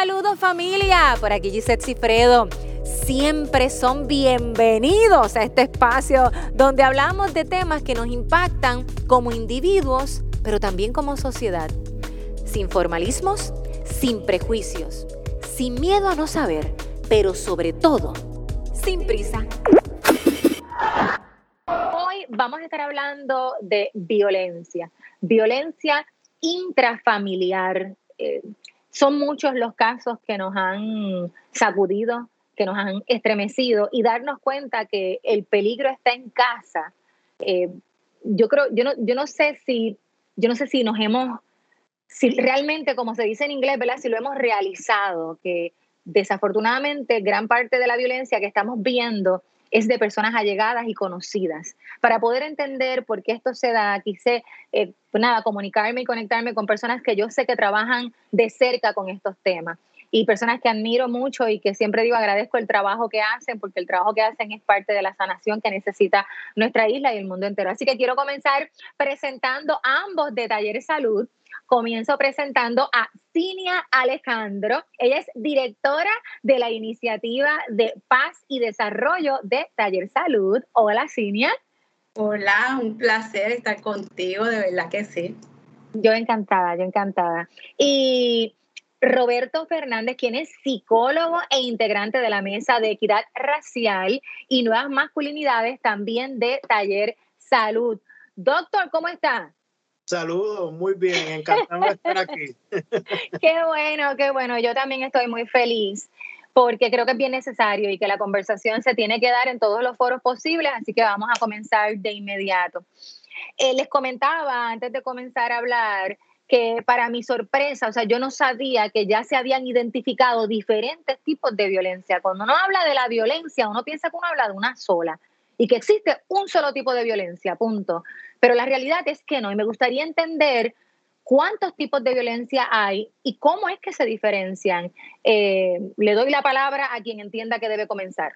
Saludos familia, por aquí Gisette Cifredo. Siempre son bienvenidos a este espacio donde hablamos de temas que nos impactan como individuos, pero también como sociedad. Sin formalismos, sin prejuicios, sin miedo a no saber, pero sobre todo, sin prisa. Hoy vamos a estar hablando de violencia, violencia intrafamiliar. Eh, son muchos los casos que nos han sacudido, que nos han estremecido y darnos cuenta que el peligro está en casa. Eh, yo creo, yo no, yo no sé si, yo no sé si nos hemos, si realmente, como se dice en inglés, ¿verdad? Si lo hemos realizado, que desafortunadamente gran parte de la violencia que estamos viendo es de personas allegadas y conocidas. Para poder entender por qué esto se da, quise, eh, pues nada, comunicarme y conectarme con personas que yo sé que trabajan de cerca con estos temas y personas que admiro mucho y que siempre digo agradezco el trabajo que hacen, porque el trabajo que hacen es parte de la sanación que necesita nuestra isla y el mundo entero. Así que quiero comenzar presentando ambos de Talleres Salud comienzo presentando a Cinia Alejandro. Ella es directora de la iniciativa de paz y desarrollo de Taller Salud. Hola, Cinia. Hola, un placer estar contigo, de verdad que sí. Yo encantada, yo encantada. Y Roberto Fernández, quien es psicólogo e integrante de la Mesa de Equidad Racial y Nuevas Masculinidades, también de Taller Salud. Doctor, ¿cómo está? Saludos, muy bien, encantado de estar aquí. qué bueno, qué bueno. Yo también estoy muy feliz porque creo que es bien necesario y que la conversación se tiene que dar en todos los foros posibles, así que vamos a comenzar de inmediato. Eh, les comentaba antes de comenzar a hablar que para mi sorpresa, o sea, yo no sabía que ya se habían identificado diferentes tipos de violencia. Cuando uno habla de la violencia, uno piensa que uno habla de una sola y que existe un solo tipo de violencia, punto. Pero la realidad es que no, y me gustaría entender cuántos tipos de violencia hay y cómo es que se diferencian. Eh, le doy la palabra a quien entienda que debe comenzar.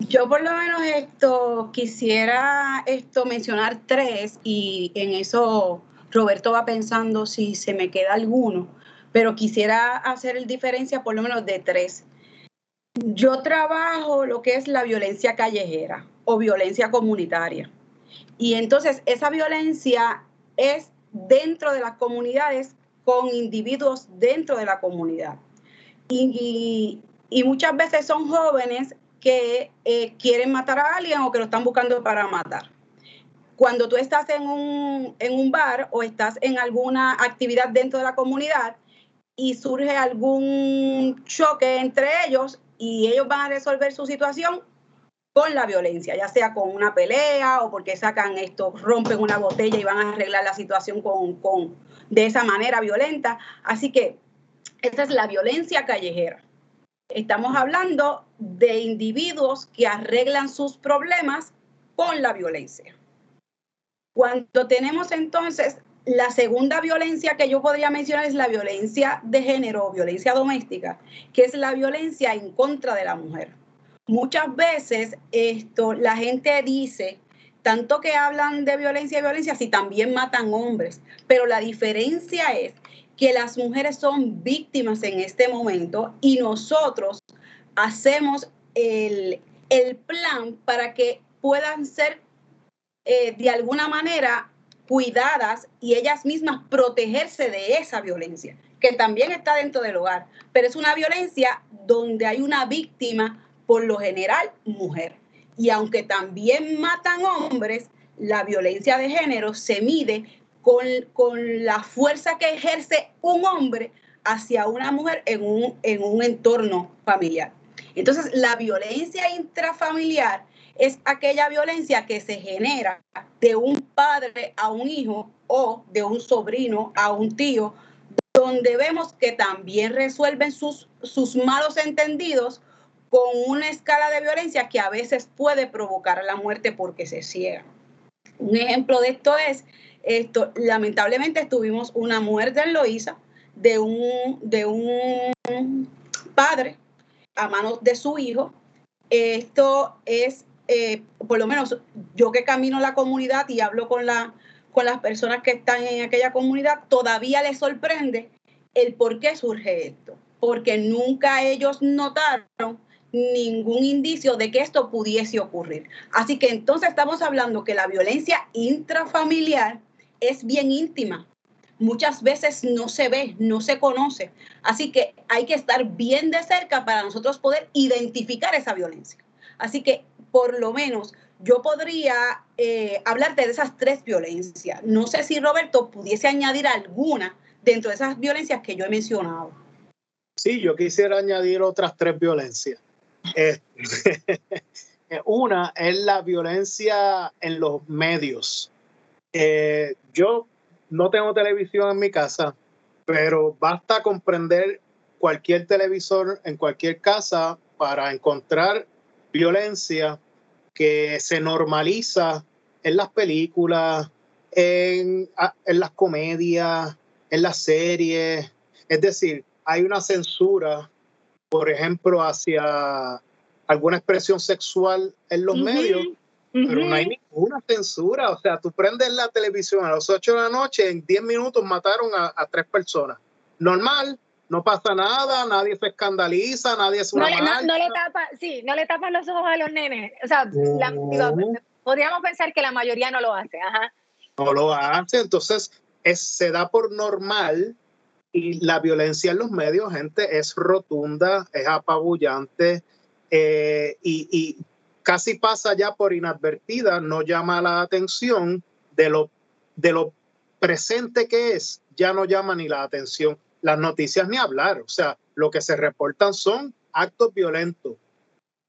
Yo por lo menos esto quisiera esto mencionar tres y en eso Roberto va pensando si se me queda alguno, pero quisiera hacer el diferencia por lo menos de tres. Yo trabajo lo que es la violencia callejera o violencia comunitaria. Y entonces esa violencia es dentro de las comunidades con individuos dentro de la comunidad. Y, muchas veces son jóvenes que eh, quieren matar a alguien o que lo están buscando para matar. Cuando tú estás en un, en un bar o estás en alguna actividad dentro de la comunidad y surge algún choque entre ellos y ellos van a resolver su situación, con la violencia, ya sea con una pelea o porque sacan esto, rompen una botella y van a arreglar la situación con, con de esa manera violenta. Así que esta es la violencia callejera. Estamos hablando de individuos que arreglan sus problemas con la violencia. Cuando tenemos entonces la segunda violencia que yo podría mencionar es la violencia de género violencia doméstica, que es la violencia en contra de la mujer muchas veces esto, la gente dice, tanto que hablan de violencia y violencia, si también matan hombres, pero la diferencia es que las mujeres son víctimas en este momento y nosotros hacemos el, plan para que puedan ser eh, de alguna manera cuidadas y ellas mismas protegerse de esa violencia, que también está dentro del hogar, pero es una violencia donde hay una víctima por lo general mujer. Y aunque también matan hombres, la violencia de género se mide con, la fuerza que ejerce un hombre hacia una mujer en un, en un entorno familiar. Entonces, la violencia intrafamiliar es aquella violencia que se genera de un padre a un hijo o de un sobrino a un tío, donde vemos que también resuelven sus, sus malos entendidos con una escala de violencia que a veces puede provocar la muerte porque se ciega. Un ejemplo de esto es, esto, lamentablemente tuvimos una muerte en Loíza de un, de un padre a manos de su hijo. Esto es, eh, por lo menos yo que camino la comunidad y hablo con, la, con las personas que están en aquella comunidad, todavía les sorprende el por qué surge esto. Porque nunca ellos notaron ningún indicio de que esto pudiese ocurrir. Así que entonces estamos hablando que la violencia intrafamiliar es bien íntima. Muchas veces no se ve, no se conoce. Así que hay que estar bien de cerca para nosotros poder identificar esa violencia. Así que por lo menos yo podría eh, hablarte de esas tres violencias. No sé si Roberto pudiese añadir alguna dentro de esas violencias que yo he mencionado. Sí, yo quisiera añadir otras tres violencias. Este, una es la violencia en los medios. Eh, yo no tengo televisión en mi casa, pero basta comprender cualquier televisor en cualquier casa para encontrar violencia que se normaliza en las películas, en, en las comedias, en las series. Es decir, hay una censura, por ejemplo, hacia alguna expresión sexual en los medios, pero no hay ninguna censura. O sea, tú prendes la televisión a las 8 de la noche, en 10 minutos mataron a, tres personas. Normal, no pasa nada, nadie se escandaliza, nadie es una no, no, le tapa, sí, no le tapan los ojos a los nenes. O sea, podríamos pensar que la mayoría no lo hace, ajá. No lo hace, entonces es, se da por normal y la violencia en los medios, gente, es rotunda, es apabullante eh, y, y casi pasa ya por inadvertida, no llama la atención de lo, de lo presente que es, ya no llama ni la atención las noticias ni hablar. O sea, lo que se reportan son actos violentos,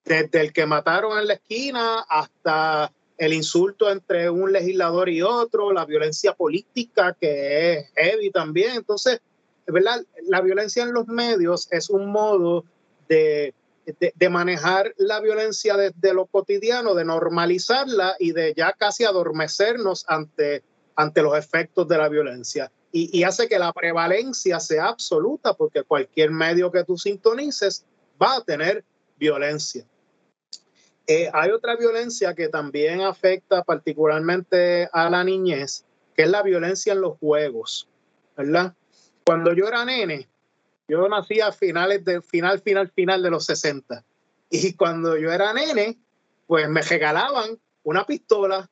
desde el que mataron en la esquina hasta el insulto entre un legislador y otro, la violencia política que es heavy también. Entonces, La violencia en los medios es un modo de, de, manejar la violencia desde lo cotidiano, de normalizarla y de ya casi adormecernos ante, ante los efectos de la violencia y, hace que la prevalencia sea absoluta porque cualquier medio que tú sintonices va a tener violencia. Eh, hay otra violencia que también afecta particularmente a la niñez, que es la violencia en los juegos, ¿verdad? Cuando yo era nene, yo nací a finales de final, final, final de los 60. Y cuando yo era nene, pues me regalaban una pistola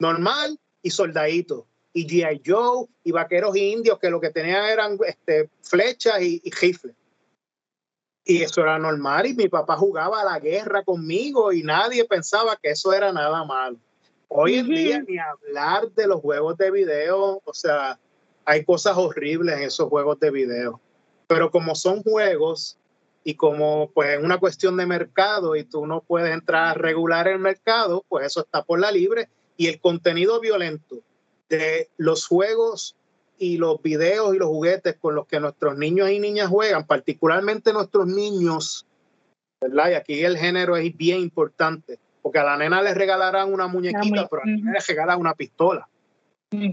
normal y soldadito y G.I. Joe y vaqueros indios que lo que tenían eran este, flechas y, y rifles. Y eso era normal y mi papá jugaba a la guerra conmigo y nadie pensaba que eso era nada malo. Hoy en día ni hablar de los juegos de video, o sea, hay cosas horribles en esos juegos de video. Pero como son juegos y como pues es una cuestión de mercado y tú no puedes entrar a regular el mercado, pues eso está por la libre y el contenido violento de los juegos y los videos y los juguetes con los que nuestros niños y niñas juegan, particularmente nuestros niños, ¿verdad? Y aquí el género es bien importante, porque a la nena le regalarán una muñequita, pero a la nena le regalan una pistola.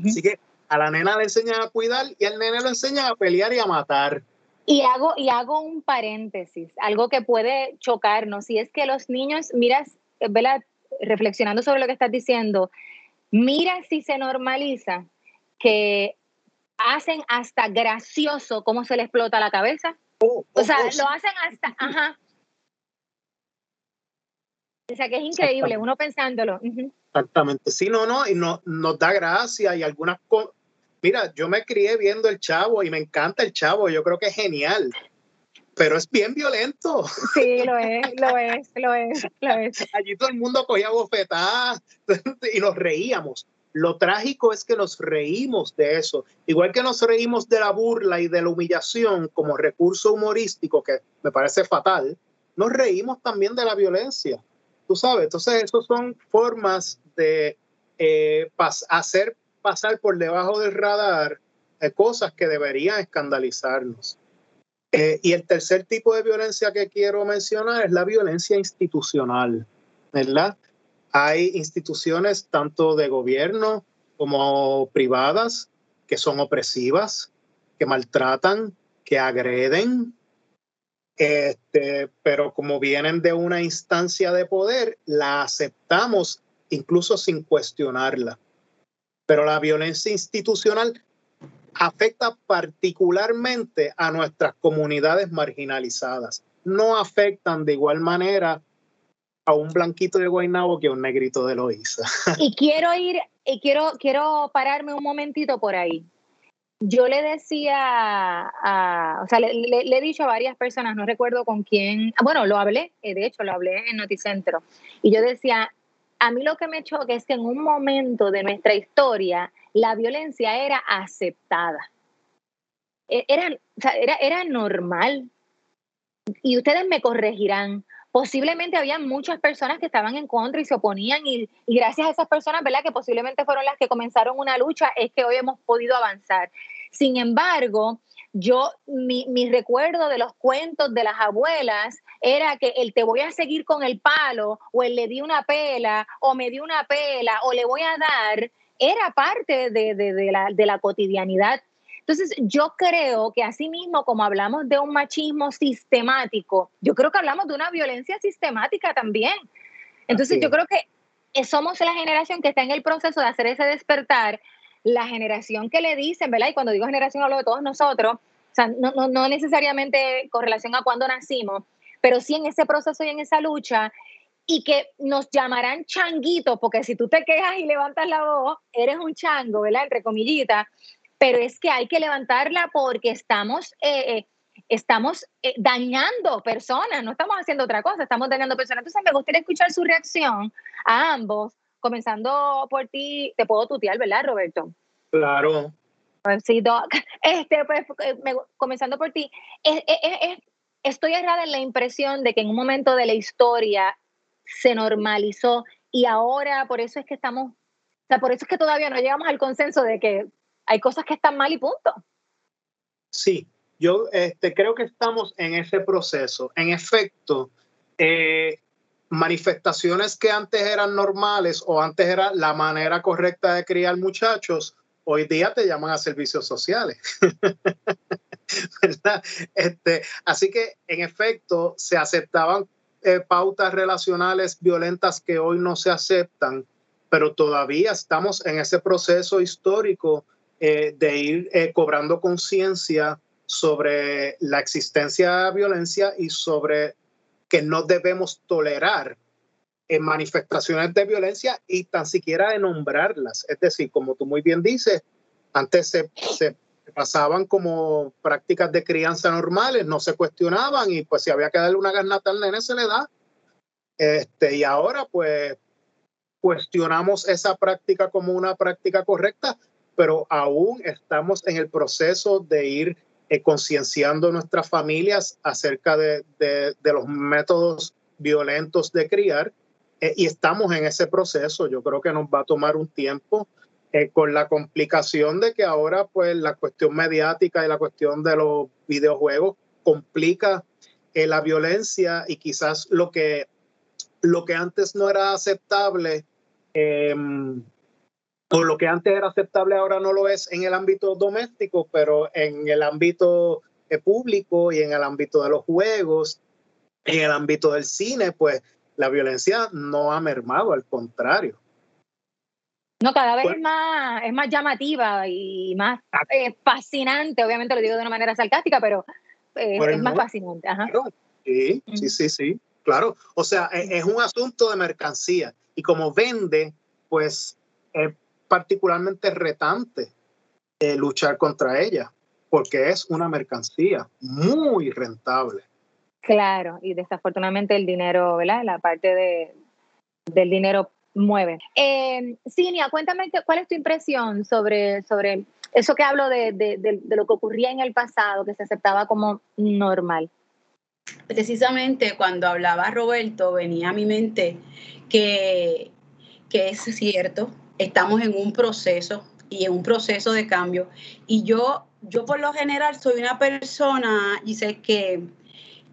Así que a la nena le enseñan a cuidar y al nene lo enseñan a pelear y a matar. Y hago, y hago un paréntesis, algo que puede chocarnos, y es que los niños, miras, ¿verdad? reflexionando sobre lo que estás diciendo, Mira si se normaliza que hacen hasta gracioso cómo se le explota la cabeza. Oh, o sea, oh, oh, lo hacen hasta, ajá. O sea, que es increíble, uno pensándolo. Exactamente, sí, no, no, y no, nos da gracia y algunas cosas. Mira, yo me crié viendo el chavo y me encanta el chavo, yo creo que es genial pero es bien violento. Sí, lo es, lo es, lo es, lo es. Allí todo el mundo cogía bofetadas y nos reíamos. Lo trágico es que nos reímos de eso, igual que nos reímos de la burla y de la humillación como recurso humorístico, que me parece fatal, nos reímos también de la violencia. Tú sabes, entonces esas son formas de eh, hacer pasar por debajo del radar eh, cosas que deberían escandalizarnos. Eh, y el tercer tipo de violencia que quiero mencionar es la violencia institucional, ¿verdad? Hay instituciones tanto de gobierno como privadas que son opresivas, que maltratan, que agreden, este, pero como vienen de una instancia de poder, la aceptamos incluso sin cuestionarla. Pero la violencia institucional afecta particularmente a nuestras comunidades marginalizadas. No afectan de igual manera a un blanquito de Guaynabo que a un negrito de Loíza. Y quiero ir, y quiero, quiero pararme un momentito por ahí. Yo le decía, a, o sea, le, he dicho a varias personas, no recuerdo con quién, bueno, lo hablé, eh, de hecho lo hablé en Noticentro, y yo decía, a mí lo que me choca es que en un momento de nuestra historia la violencia era aceptada. E, era, era, era normal. Y ustedes me corregirán. Posiblemente había muchas personas que estaban en contra y se oponían y, y, gracias a esas personas, ¿verdad? Que posiblemente fueron las que comenzaron una lucha, es que hoy hemos podido avanzar. Sin embargo, yo, mi, mi, recuerdo de los cuentos de las abuelas era que el te voy a seguir con el palo, o el le di una pela, o me di una pela, o le voy a dar, era parte de, de, la, de la cotidianidad. Entonces, yo creo que así mismo como hablamos de un machismo sistemático, yo creo que hablamos de una violencia sistemática también. Entonces, yo creo que somos la generación que está en el proceso de hacer ese despertar, la generación que le dicen, ¿verdad? Y cuando digo generación hablo de todos nosotros, o sea, no, no, no necesariamente con relación a cuando nacimos, pero sí en ese proceso y en esa lucha, y que nos llamarán changuitos, porque si tú te quejas y levantas la voz, eres un chango, ¿verdad? Entre comillitas, pero es que hay que levantarla porque estamos, eh, eh, estamos eh, dañando personas, no estamos haciendo otra cosa, estamos dañando personas. Entonces me gustaría escuchar su reacción a ambos comenzando por ti, te puedo tutear, ¿verdad, Roberto? Claro. Sí, Doc. Este, pues, eh, comenzando por ti, estoy errada en la impresión de que en un momento de la historia se normalizó y ahora por eso es que estamos, o sea, por eso es que todavía no llegamos al consenso de que hay cosas que están mal y punto. Sí, yo este, creo que estamos en ese proceso. En efecto, eh, manifestaciones que antes eran normales o antes era la manera correcta de criar muchachos, hoy día te llaman a servicios sociales. Este, así que, en efecto, se aceptaban eh, pautas relacionales violentas que hoy no se aceptan, pero todavía estamos en ese proceso histórico eh, de ir eh, cobrando conciencia sobre la existencia de violencia y sobre que no debemos tolerar en manifestaciones de violencia y tan siquiera de nombrarlas. Es decir, como tú muy bien dices, antes se, se pasaban como prácticas de crianza normales, no se cuestionaban y pues si había que darle una garnata al nene se le da. Este, y ahora pues cuestionamos esa práctica como una práctica correcta, pero aún estamos en el proceso de ir eh, concienciando nuestras familias acerca de, los métodos violentos de criar eh, y estamos en ese proceso. Yo creo que nos va a tomar un tiempo eh, con la complicación de que ahora pues la cuestión mediática y la cuestión de los videojuegos complica la violencia y quizás lo que, lo que antes no era aceptable o lo que antes era aceptable ahora no lo es en el ámbito doméstico, pero en el ámbito eh, público y en el ámbito de los juegos, en el ámbito del cine, pues la violencia no ha mermado, al contrario. No, cada vez es, más, es más llamativa y más ah. eh, fascinante, obviamente lo digo de una manera sarcástica, pero eh, es más fascinante. Sí, sí, sí, sí, claro. O sea, e, es, un asunto de mercancía y como vende, pues particularmente retante eh, luchar contra ella, porque es una mercancía muy rentable. Claro, y desafortunadamente el dinero, ¿verdad? La parte de, del dinero mueve. Eh, Cinia, cuéntame cuál es tu impresión sobre, sobre eso que hablo de, de, de, lo que ocurría en el pasado, que se aceptaba como normal. Precisamente cuando hablaba Roberto, venía a mi mente que, que es cierto, estamos en un proceso y en un proceso de cambio. Y yo, yo por lo general soy una persona, sé que,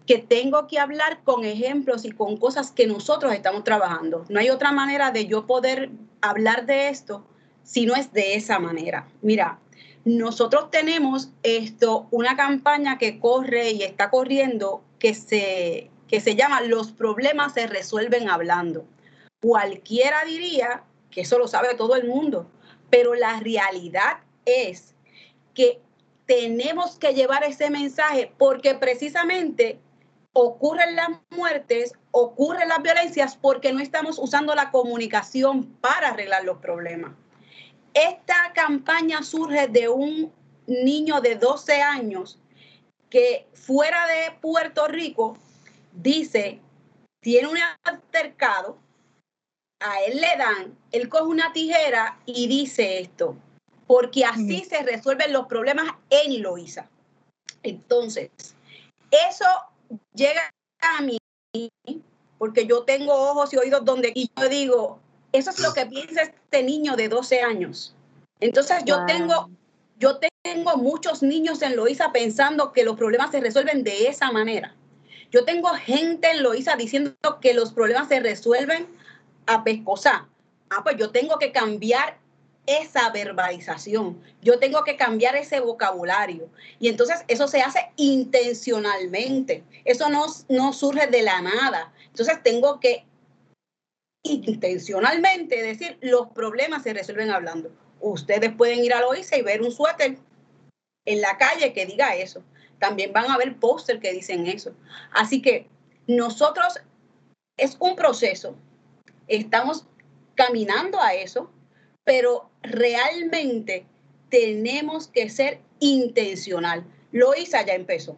que tengo que hablar con ejemplos y con cosas que nosotros estamos trabajando. No hay otra manera de yo poder hablar de esto si no es de esa manera. Mira, nosotros tenemos esto, una campaña que corre y está corriendo que se, que se llama Los problemas se resuelven hablando. Cualquiera diría que eso lo sabe todo el mundo, pero la realidad es que tenemos que llevar ese mensaje porque precisamente ocurren las muertes, ocurren las violencias porque no estamos usando la comunicación para arreglar los problemas. Esta campaña surge de un niño de 12 años que fuera de Puerto Rico dice, tiene un altercado, a él le dan, él coge una tijera y dice esto, porque así se resuelven los problemas en Loíza. Entonces, eso llega a mí porque yo tengo ojos y oídos donde y yo digo, eso es lo que piensa este niño de 12 años. Entonces yo tengo yo tengo muchos niños en Loíza pensando que los problemas se resuelven de esa manera. Yo tengo gente en Loíza diciendo que los problemas se resuelven a pescosa. Ah, pues yo tengo que cambiar esa verbalización, yo tengo que cambiar ese vocabulario. Y entonces eso se hace intencionalmente, eso no, no surge de la nada. Entonces tengo que intencionalmente decir, los problemas se resuelven hablando. Ustedes pueden ir a Loíza y ver un suéter en la calle que diga eso. También van a ver póster que dicen eso. Así que nosotros es un proceso. Estamos caminando a eso, pero realmente tenemos que ser intencional. Loisa ya empezó.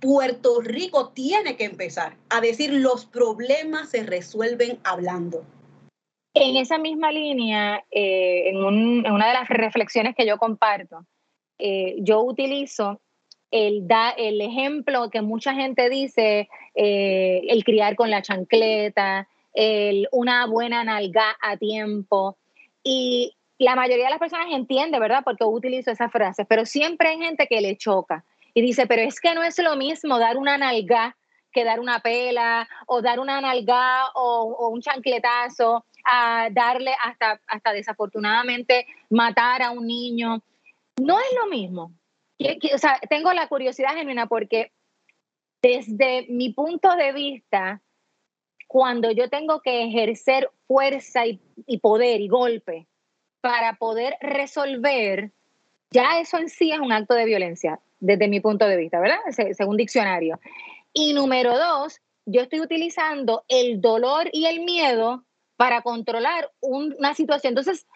Puerto Rico tiene que empezar a decir los problemas se resuelven hablando. En esa misma línea, eh, en, una de las reflexiones que yo comparto, eh, yo utilizo el, da, el ejemplo que mucha gente dice, eh, el criar con la chancleta, una buena nalga a tiempo. Y la mayoría de las personas entiende, ¿verdad? Porque utilizo esa frase, pero siempre hay gente que le choca y dice, pero es que no es lo mismo dar una nalga que dar una pela o dar una nalga o, un chancletazo, a darle hasta, hasta desafortunadamente matar a un niño. No es lo mismo. O sea, tengo la curiosidad genuina porque desde mi punto de vista, cuando yo tengo que ejercer fuerza y, poder y golpe para poder resolver, ya eso en sí es un acto de violencia, desde mi punto de vista, ¿verdad? según diccionario. Y número dos, yo estoy utilizando el dolor y el miedo para controlar una situación. Entonces,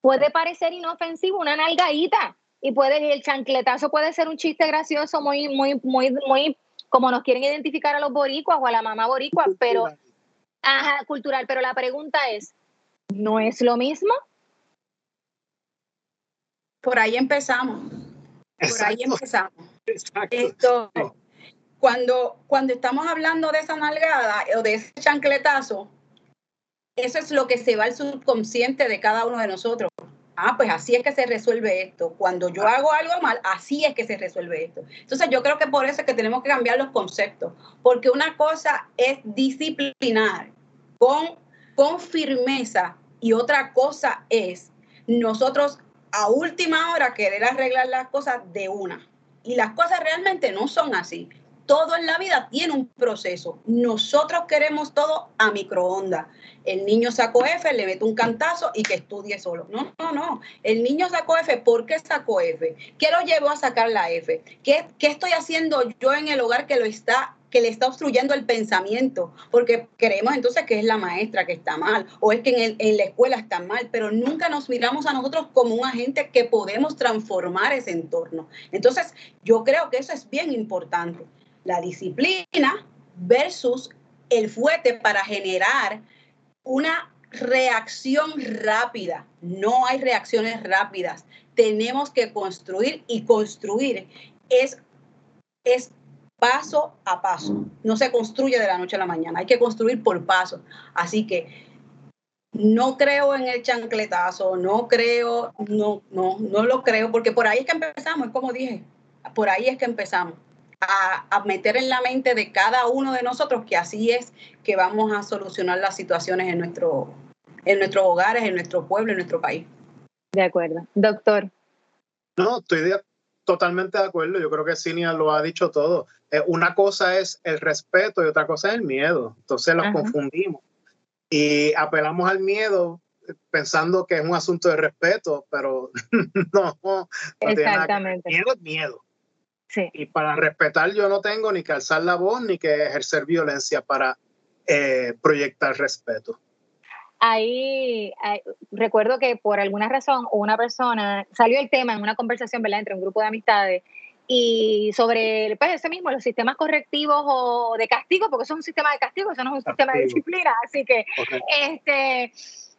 puede parecer inofensivo una nalgadita y puede el chancletazo puede ser un chiste gracioso muy muy muy muy como nos quieren identificar a los boricuas o a la mamá boricua, pero ajá, cultural, pero la pregunta es, ¿no es lo mismo? Por ahí empezamos. Por ahí empezamos. Esto, cuando, cuando estamos hablando de esa nalgada o de ese chancletazo, eso es lo que se va al subconsciente de cada uno de nosotros. Ah, pues así es que se resuelve esto. Cuando yo hago algo mal, así es que se resuelve esto. Entonces yo creo que por eso es que tenemos que cambiar los conceptos, porque una cosa es disciplinar con, con firmeza y otra cosa es nosotros a última hora querer arreglar las cosas de una. Y las cosas realmente no son así todo en la vida tiene un proceso. Nosotros queremos todo a microondas. El niño sacó F, le meto un cantazo y que estudie solo. No, no, no. El niño sacó F, ¿por qué sacó F? ¿Qué lo llevó a sacar la F? ¿Qué, qué estoy haciendo yo en el hogar que lo está que le está obstruyendo el pensamiento, porque creemos entonces que es la maestra que está mal o es que en, en, la escuela está mal, pero nunca nos miramos a nosotros como un agente que podemos transformar ese entorno. Entonces, yo creo que eso es bien importante la disciplina versus el fuete para generar una reacción rápida. No hay reacciones rápidas. Tenemos que construir y construir es, es paso a paso. No se construye de la noche a la mañana. Hay que construir por paso. Así que no creo en el chancletazo, no creo, no, no, no lo creo, porque por ahí es que empezamos, es como dije, por ahí es que empezamos a, meter en la mente de cada uno de nosotros que así es que vamos a solucionar las situaciones en, nuestro, en nuestros hogares, en nuestro pueblo, en nuestro país. De acuerdo. Doctor. No, estoy totalmente de acuerdo. Yo creo que Cinia lo ha dicho todo. Eh, una cosa es el respeto y otra cosa es el miedo. Entonces los confundimos y apelamos al miedo pensando que es un asunto de respeto, pero no, no Exactamente. Miedo es miedo. Sí. Y para respetar yo no tengo ni que alzar la voz ni que ejercer violencia para eh, proyectar respeto. Ahí, recuerdo que por alguna razón una persona salió el tema en una conversación ¿verdad? entre un grupo de amistades y sobre pues, ese mismo, los sistemas correctivos o de castigo, porque eso es un sistema de castigo, eso no es un sistema de disciplina, así que este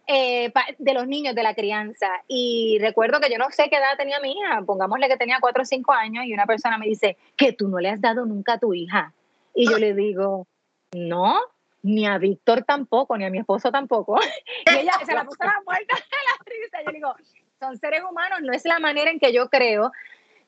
eh, de los niños de la crianza. Y recuerdo que yo no sé qué edad tenía mi hija, pongámosle que tenía cuatro o cinco años, y una persona me dice que tú no le has dado nunca a tu hija. Y yo le digo, no, ni a Víctor tampoco, ni a mi esposo tampoco. y ella se la puso a la puerta de la risa. Yo digo, son seres humanos, no es la manera en que yo creo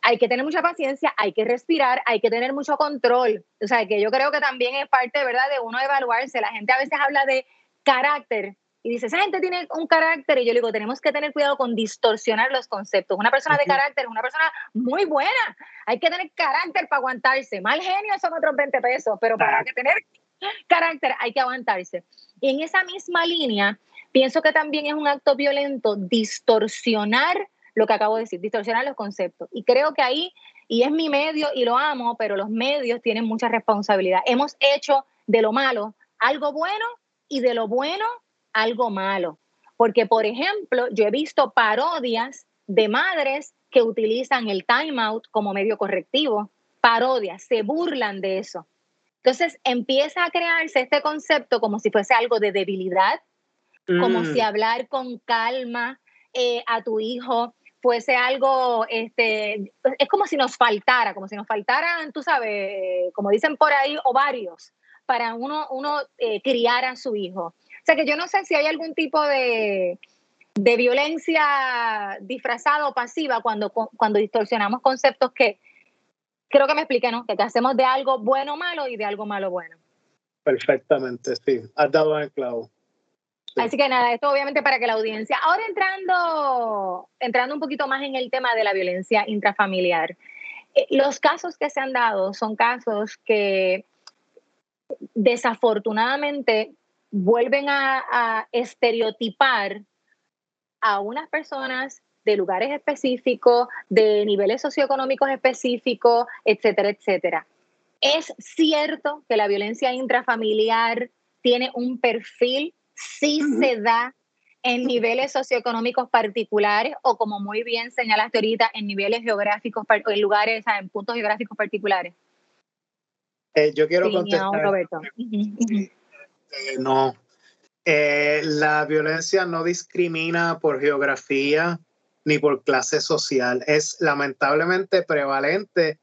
hay que tener mucha paciencia, hay que respirar, hay que tener mucho control. O sea, que yo creo que también es parte, ¿verdad?, de uno evaluarse. La gente a veces habla de carácter y dice, esa gente tiene un carácter. Y yo digo, tenemos que tener cuidado con distorsionar los conceptos. Una persona de carácter es una persona muy buena. Hay que tener carácter para aguantarse. Mal genio son otros 20 pesos, pero para que tener carácter hay que aguantarse. Y en esa misma línea, pienso que también es un acto violento distorsionar lo que acabo de decir, distorsionar los conceptos. Y creo que ahí, y es mi medio y lo amo, pero los medios tienen mucha responsabilidad. Hemos hecho de lo malo algo bueno y de lo bueno algo malo. Porque, por ejemplo, yo he visto parodias de madres que utilizan el timeout como medio correctivo, parodias, se burlan de eso. Entonces empieza a crearse este concepto como si fuese algo de debilidad, como mm. si hablar con calma eh, a tu hijo fuese algo, este, es como si nos faltara, como si nos faltaran, tú sabes, como dicen por ahí, ovarios para uno, uno eh, criar a su hijo. O sea que yo no sé si hay algún tipo de, de violencia disfrazada o pasiva cuando, cuando distorsionamos conceptos que creo que me expliqué, ¿no? Que hacemos de algo bueno malo y de algo malo bueno. Perfectamente, sí. Has dado en el clavo. Así que nada, esto obviamente para que la audiencia. Ahora entrando, entrando un poquito más en el tema de la violencia intrafamiliar. Eh, los casos que se han dado son casos que desafortunadamente vuelven a, a estereotipar a unas personas de lugares específicos, de niveles socioeconómicos específicos, etcétera, etcétera. Es cierto que la violencia intrafamiliar tiene un perfil sí se da en niveles socioeconómicos particulares o como muy bien señalaste ahorita, en niveles geográficos, en lugares, en puntos geográficos particulares. Eh, yo quiero contestar. Roberto. Eh, no, eh, la violencia no discrimina por geografía ni por clase social. Es lamentablemente prevalente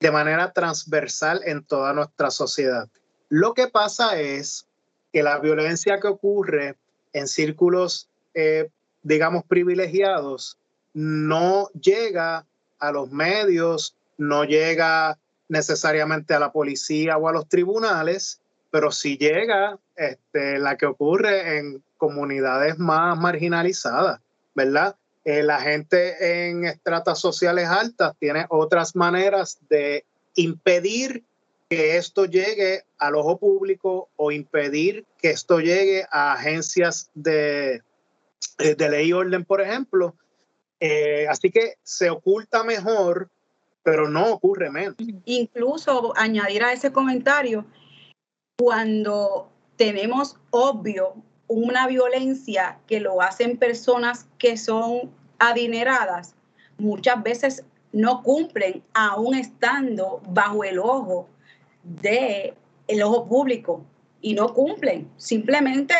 de manera transversal en toda nuestra sociedad. Lo que pasa es que la violencia que ocurre en círculos, eh, digamos, privilegiados, no llega a los medios, no llega necesariamente a la policía o a los tribunales, pero sí llega este, la que ocurre en comunidades más marginalizadas, ¿verdad? Eh, la gente en estratas sociales altas tiene otras maneras de impedir que esto llegue al ojo público o impedir que esto llegue a agencias de, eh, de ley y orden, por ejemplo. Eh, así que se oculta mejor, pero no ocurre menos. Incluso añadir a ese comentario, cuando tenemos obvio una violencia que lo hacen personas que son adineradas, muchas veces no cumplen aún estando bajo el ojo de el ojo público y no cumplen. Simplemente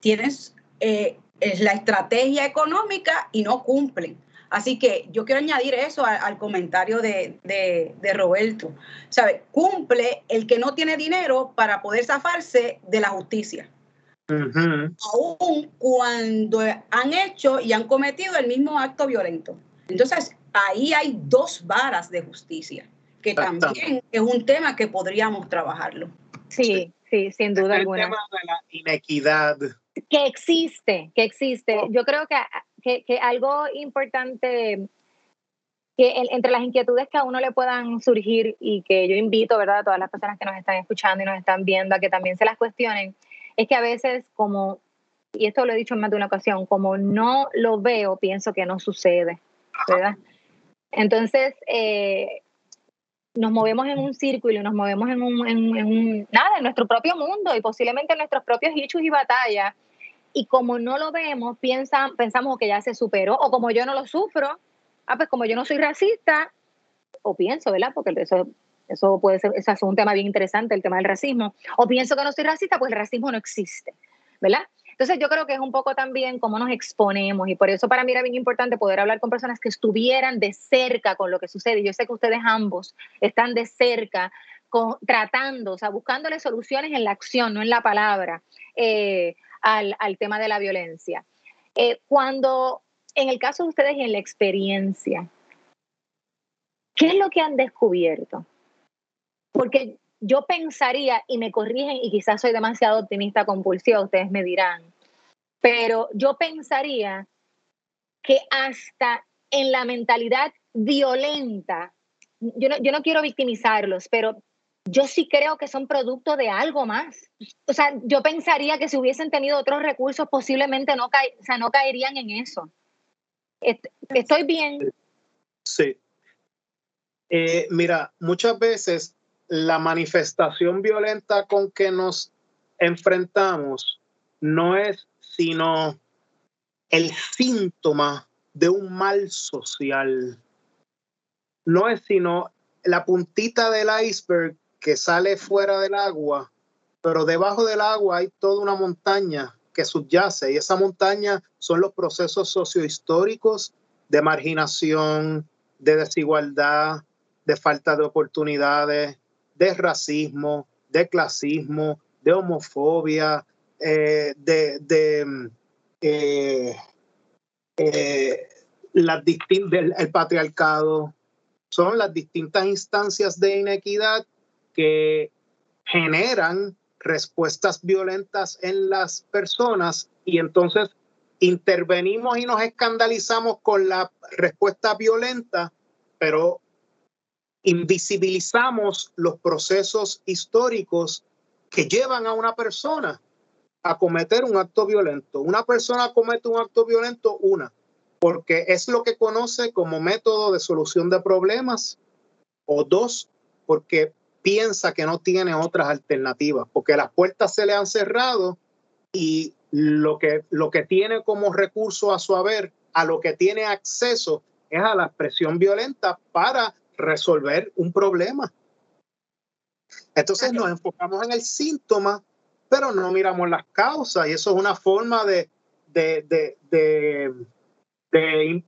tienes eh, la estrategia económica y no cumplen. Así que yo quiero añadir eso al, comentario de, Roberto. ¿Sabe? Cumple el que no tiene dinero para poder zafarse de la justicia. Aún cuando han hecho y han cometido el mismo acto violento. Entonces, ahí hay dos varas de justicia que también es un tema que podríamos trabajarlo. Sí, sí, sin duda alguna. El tema de la inequidad. Que existe, que existe. Oh. Yo creo que, que, algo importante que entre las inquietudes que a uno le puedan surgir y que yo invito, ¿verdad?, a todas las personas que nos están escuchando y nos están viendo a que también se las cuestionen, es que a veces como y esto lo he dicho en más de una ocasión, como no lo veo, pienso que no sucede, ¿verdad? Entonces, eh, nos movemos en un círculo y nos movemos en un, en, nada, en nuestro propio mundo y posiblemente en nuestros propios hechos y batallas. Y como no lo vemos, piensan, pensamos que ya se superó, o como yo no lo sufro, ah, pues como yo no soy racista, o pienso, ¿verdad? Porque eso, eso puede ser, es un tema bien interesante, el tema del racismo, o pienso que no soy racista, pues el racismo no existe, ¿verdad? Entonces yo creo que es un poco también cómo nos exponemos y por eso para mí era bien importante poder hablar con personas que estuvieran de cerca con lo que sucede. Yo sé que ustedes ambos están de cerca tratando, o sea, buscándole soluciones en la acción, no en la palabra, eh, al, tema de la violencia. Eh, cuando, en el caso de ustedes y en la experiencia, ¿qué es lo que han descubierto? Porque yo pensaría, y me corrigen, y quizás soy demasiado optimista compulsiva, ustedes me dirán, pero yo pensaría que hasta en la mentalidad violenta, yo no, yo no quiero victimizarlos, pero yo sí creo que son producto de algo más. O sea, yo pensaría que si hubiesen tenido otros recursos, posiblemente no, o sea, no caerían en eso. Estoy bien. Sí. Eh, mira, muchas veces la manifestación violenta con que nos enfrentamos no es sino el síntoma de un mal social. No es sino la puntita del iceberg que sale fuera del agua, pero debajo del agua hay toda una montaña que subyace y esa montaña son los procesos sociohistóricos de marginación, de desigualdad, de falta de oportunidades, de racismo, de clasismo, de homofobia, eh, de, de eh, eh, las del el patriarcado. Son las distintas instancias de inequidad que generan respuestas violentas en las personas y entonces intervenimos y nos escandalizamos con la respuesta violenta, pero invisibilizamos los procesos históricos que llevan a una persona a cometer un acto violento. Una persona comete un acto violento, una, porque es lo que conoce como método de solución de problemas, o dos, porque piensa que no tiene otras alternativas, porque las puertas se le han cerrado y lo que, lo que tiene como recurso a su haber, a lo que tiene acceso, es a la expresión violenta para resolver un problema. Entonces nos enfocamos en el síntoma, pero no miramos las causas y eso es una forma de, de, de,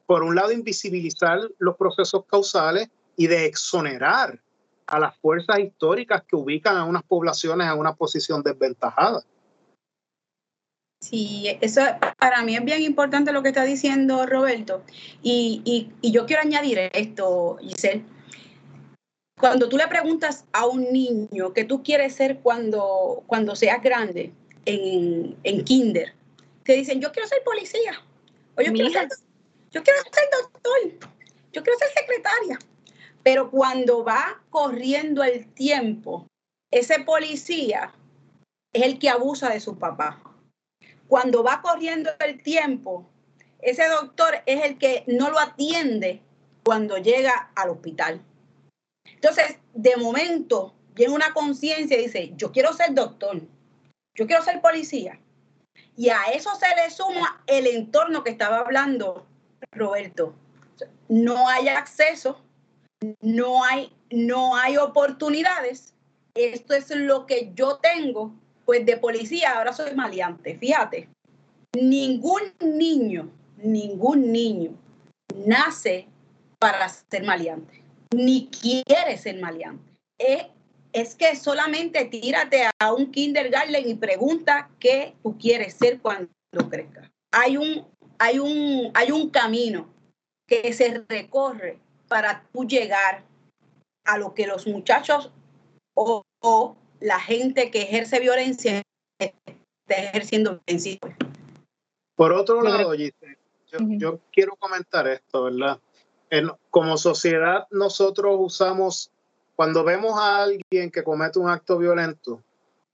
por un lado, invisibilizar los procesos causales y de exonerar a las fuerzas históricas que ubican a unas poblaciones en una posición desventajada. Sí, eso para mí es bien importante lo que está diciendo Roberto. Y, y, y yo quiero añadir esto, Giselle cuando tú le preguntas a un niño qué tú quieres ser cuando, cuando seas grande en, en kinder, te dicen, yo quiero ser policía, o yo quiero ser, yo quiero ser doctor, yo quiero ser secretaria. Pero cuando va corriendo el tiempo, ese policía es el que abusa de su papá. Cuando va corriendo el tiempo, ese doctor es el que no lo atiende cuando llega al hospital. Entonces, de momento, viene una conciencia y dice, yo quiero ser doctor, yo quiero ser policía. Y a eso se le suma el entorno que estaba hablando Roberto. No hay acceso, no hay, no hay oportunidades. Esto es lo que yo tengo, pues de policía ahora soy maleante. Fíjate, ningún niño, ningún niño nace para ser maleante ni quiere ser maleante. Es, que solamente tírate a un kindergarten y pregunta qué tú quieres ser cuando crezcas. Hay un, hay un, hay un camino que se recorre para tú llegar a lo que los muchachos o, la gente que ejerce violencia está ejerciendo violencia. Por otro lado, yo quiero comentar esto, ¿verdad? Como sociedad nosotros usamos, cuando vemos a alguien que comete un acto violento,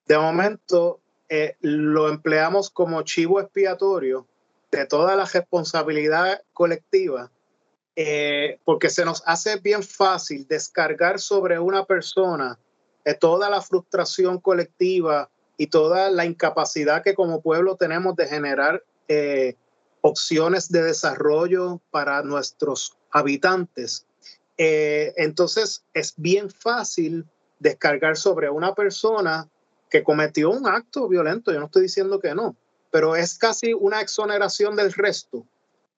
de momento eh, lo empleamos como chivo expiatorio de toda la responsabilidad colectiva, eh, porque se nos hace bien fácil descargar sobre una persona eh, toda la frustración colectiva y toda la incapacidad que como pueblo tenemos de generar opciones de desarrollo para nuestros habitantes. entonces es bien fácil descargar sobre una persona que cometió un acto violento, yo no estoy diciendo que no, pero es casi una exoneración del resto.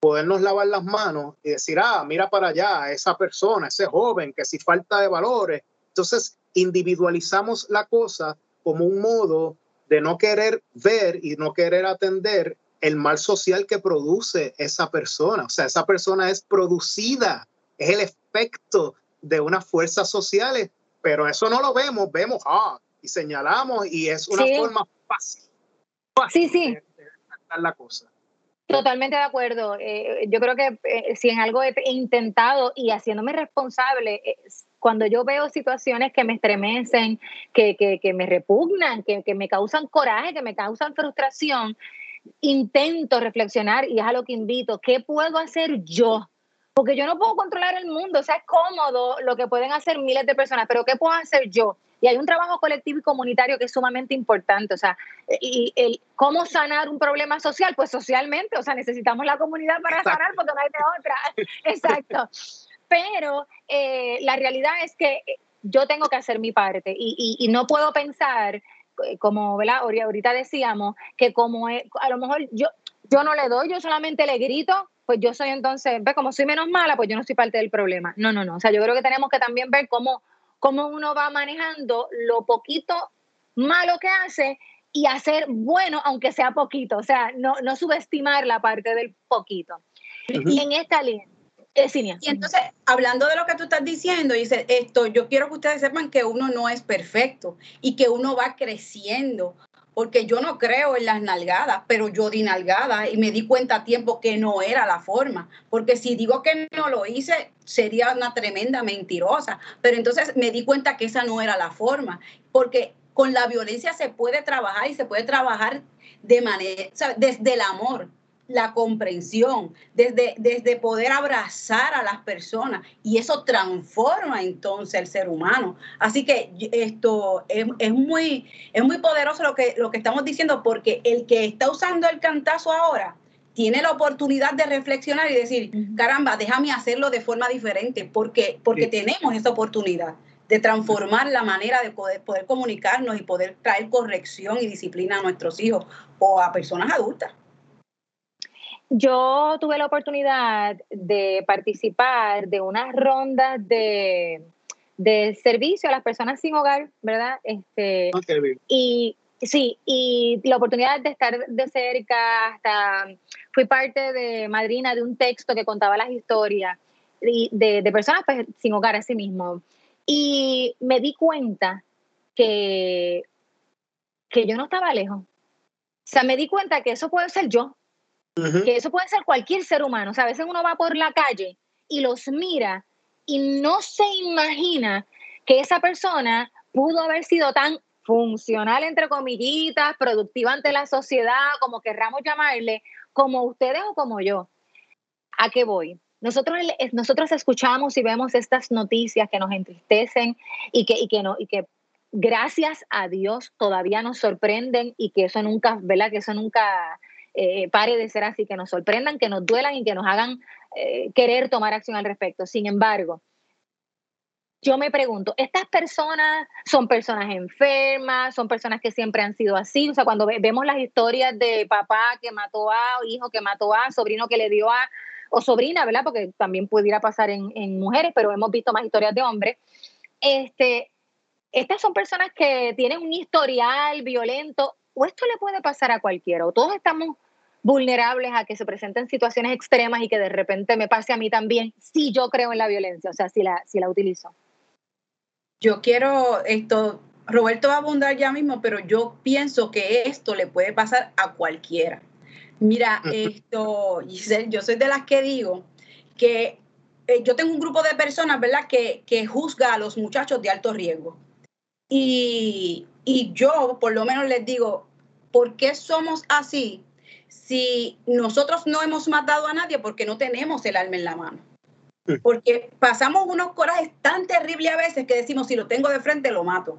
Podernos lavar las manos y decir, ah, mira para allá, esa persona, ese joven, que si falta de valores. Entonces, individualizamos la cosa como un modo de no querer ver y no querer atender el mal social que produce esa persona. O sea, esa persona es producida, es el efecto de unas fuerzas sociales, pero eso no lo vemos, vemos, ah, y señalamos y es una forma fácil, sí, sí. De, la cosa. Totalmente de acuerdo. Eh, yo creo que eh, si en algo he intentado y haciéndome responsable, cuando yo veo situaciones que me estremecen, que, que, que me repugnan, que, que, me causan coraje, que me causan frustración, intento reflexionar y es a lo que invito, ¿qué puedo hacer yo? Porque yo no puedo controlar el mundo, o sea, es cómodo lo que pueden hacer miles de personas, pero ¿qué puedo hacer yo? Y hay un trabajo colectivo y comunitario que es sumamente importante. O sea, y el cómo sanar un problema social, pues socialmente, o sea, necesitamos la comunidad para sanar porque no hay de otra. Exacto. Pero eh, la realidad es que yo tengo que hacer mi parte y, y, no puedo pensar, como ¿verdad? ahorita decíamos, que como a lo mejor yo, yo no le doy, yo solamente le grito, pues yo soy entonces, ve, como soy menos mala, pues yo no soy parte del problema. No, no, no. O sea, yo creo que tenemos que también ver cómo cómo uno va manejando lo poquito malo que hace y hacer bueno, aunque sea poquito, o sea, no, no subestimar la parte del poquito. Y en esta línea. Eh, y entonces, hablando de lo que tú estás diciendo, dice esto, yo quiero que ustedes sepan que uno no es perfecto y que uno va creciendo porque yo no creo en las nalgadas, pero yo di nalgadas y me di cuenta a tiempo que no era la forma, porque si digo que no lo hice, sería una tremenda mentirosa, pero entonces me di cuenta que esa no era la forma, porque con la violencia se puede trabajar y se puede trabajar de manera, desde el amor, la comprensión, desde, desde poder abrazar a las personas y eso transforma entonces el ser humano. Así que esto es, muy, es muy poderoso lo que, lo que estamos diciendo porque el que está usando el cantazo ahora tiene la oportunidad de reflexionar y decir, caramba, déjame hacerlo de forma diferente porque, porque tenemos esa oportunidad de transformar la manera de poder, poder comunicarnos y poder traer corrección y disciplina a nuestros hijos o a personas adultas. Yo tuve la oportunidad de participar de unas rondas de, servicio a las personas sin hogar, ¿verdad? Este, y sí, y la oportunidad de estar de cerca, hasta fui parte de madrina de un texto que contaba las historias de, de personas pues, sin hogar a sí mismo. Y me di cuenta que, que yo no estaba lejos. O sea, me di cuenta que eso puede ser yo que eso puede ser cualquier ser humano. O sea, a veces uno va por la calle y los mira y no se imagina que esa persona pudo haber sido tan funcional, entre comillitas, productiva ante la sociedad, como querramos llamarle, como ustedes o como yo. ¿A qué voy? Nosotros, nosotros escuchamos y vemos estas noticias que nos entristecen y que, y que, no, y que gracias a Dios todavía nos sorprenden y que eso nunca, ¿verdad? Que eso nunca eh, pare de ser así, que nos sorprendan, que nos duelan y que nos hagan eh, querer tomar acción al respecto. Sin embargo, yo me pregunto, ¿estas personas son personas enfermas? ¿Son personas que siempre han sido así? O sea, cuando vemos las historias de papá que mató a, hijo que mató a, sobrino que le dio a, o sobrina, ¿verdad? Porque también pudiera pasar en, en mujeres, pero hemos visto más historias de hombres. Este, estas son personas que tienen un historial violento, o esto le puede pasar a cualquiera, o todos estamos vulnerables a que se presenten situaciones extremas y que de repente me pase a mí también, si yo creo en la violencia, o sea, si la, si la utilizo. Yo quiero esto, Roberto va a abundar ya mismo, pero yo pienso que esto le puede pasar a cualquiera. Mira, esto, yo soy de las que digo que eh, yo tengo un grupo de personas, ¿verdad?, que, que juzga a los muchachos de alto riesgo. Y, y yo, por lo menos, les digo, ¿por qué somos así si nosotros no hemos matado a nadie porque no tenemos el alma en la mano? Porque pasamos unos corajes tan terribles a veces que decimos, si lo tengo de frente, lo mato.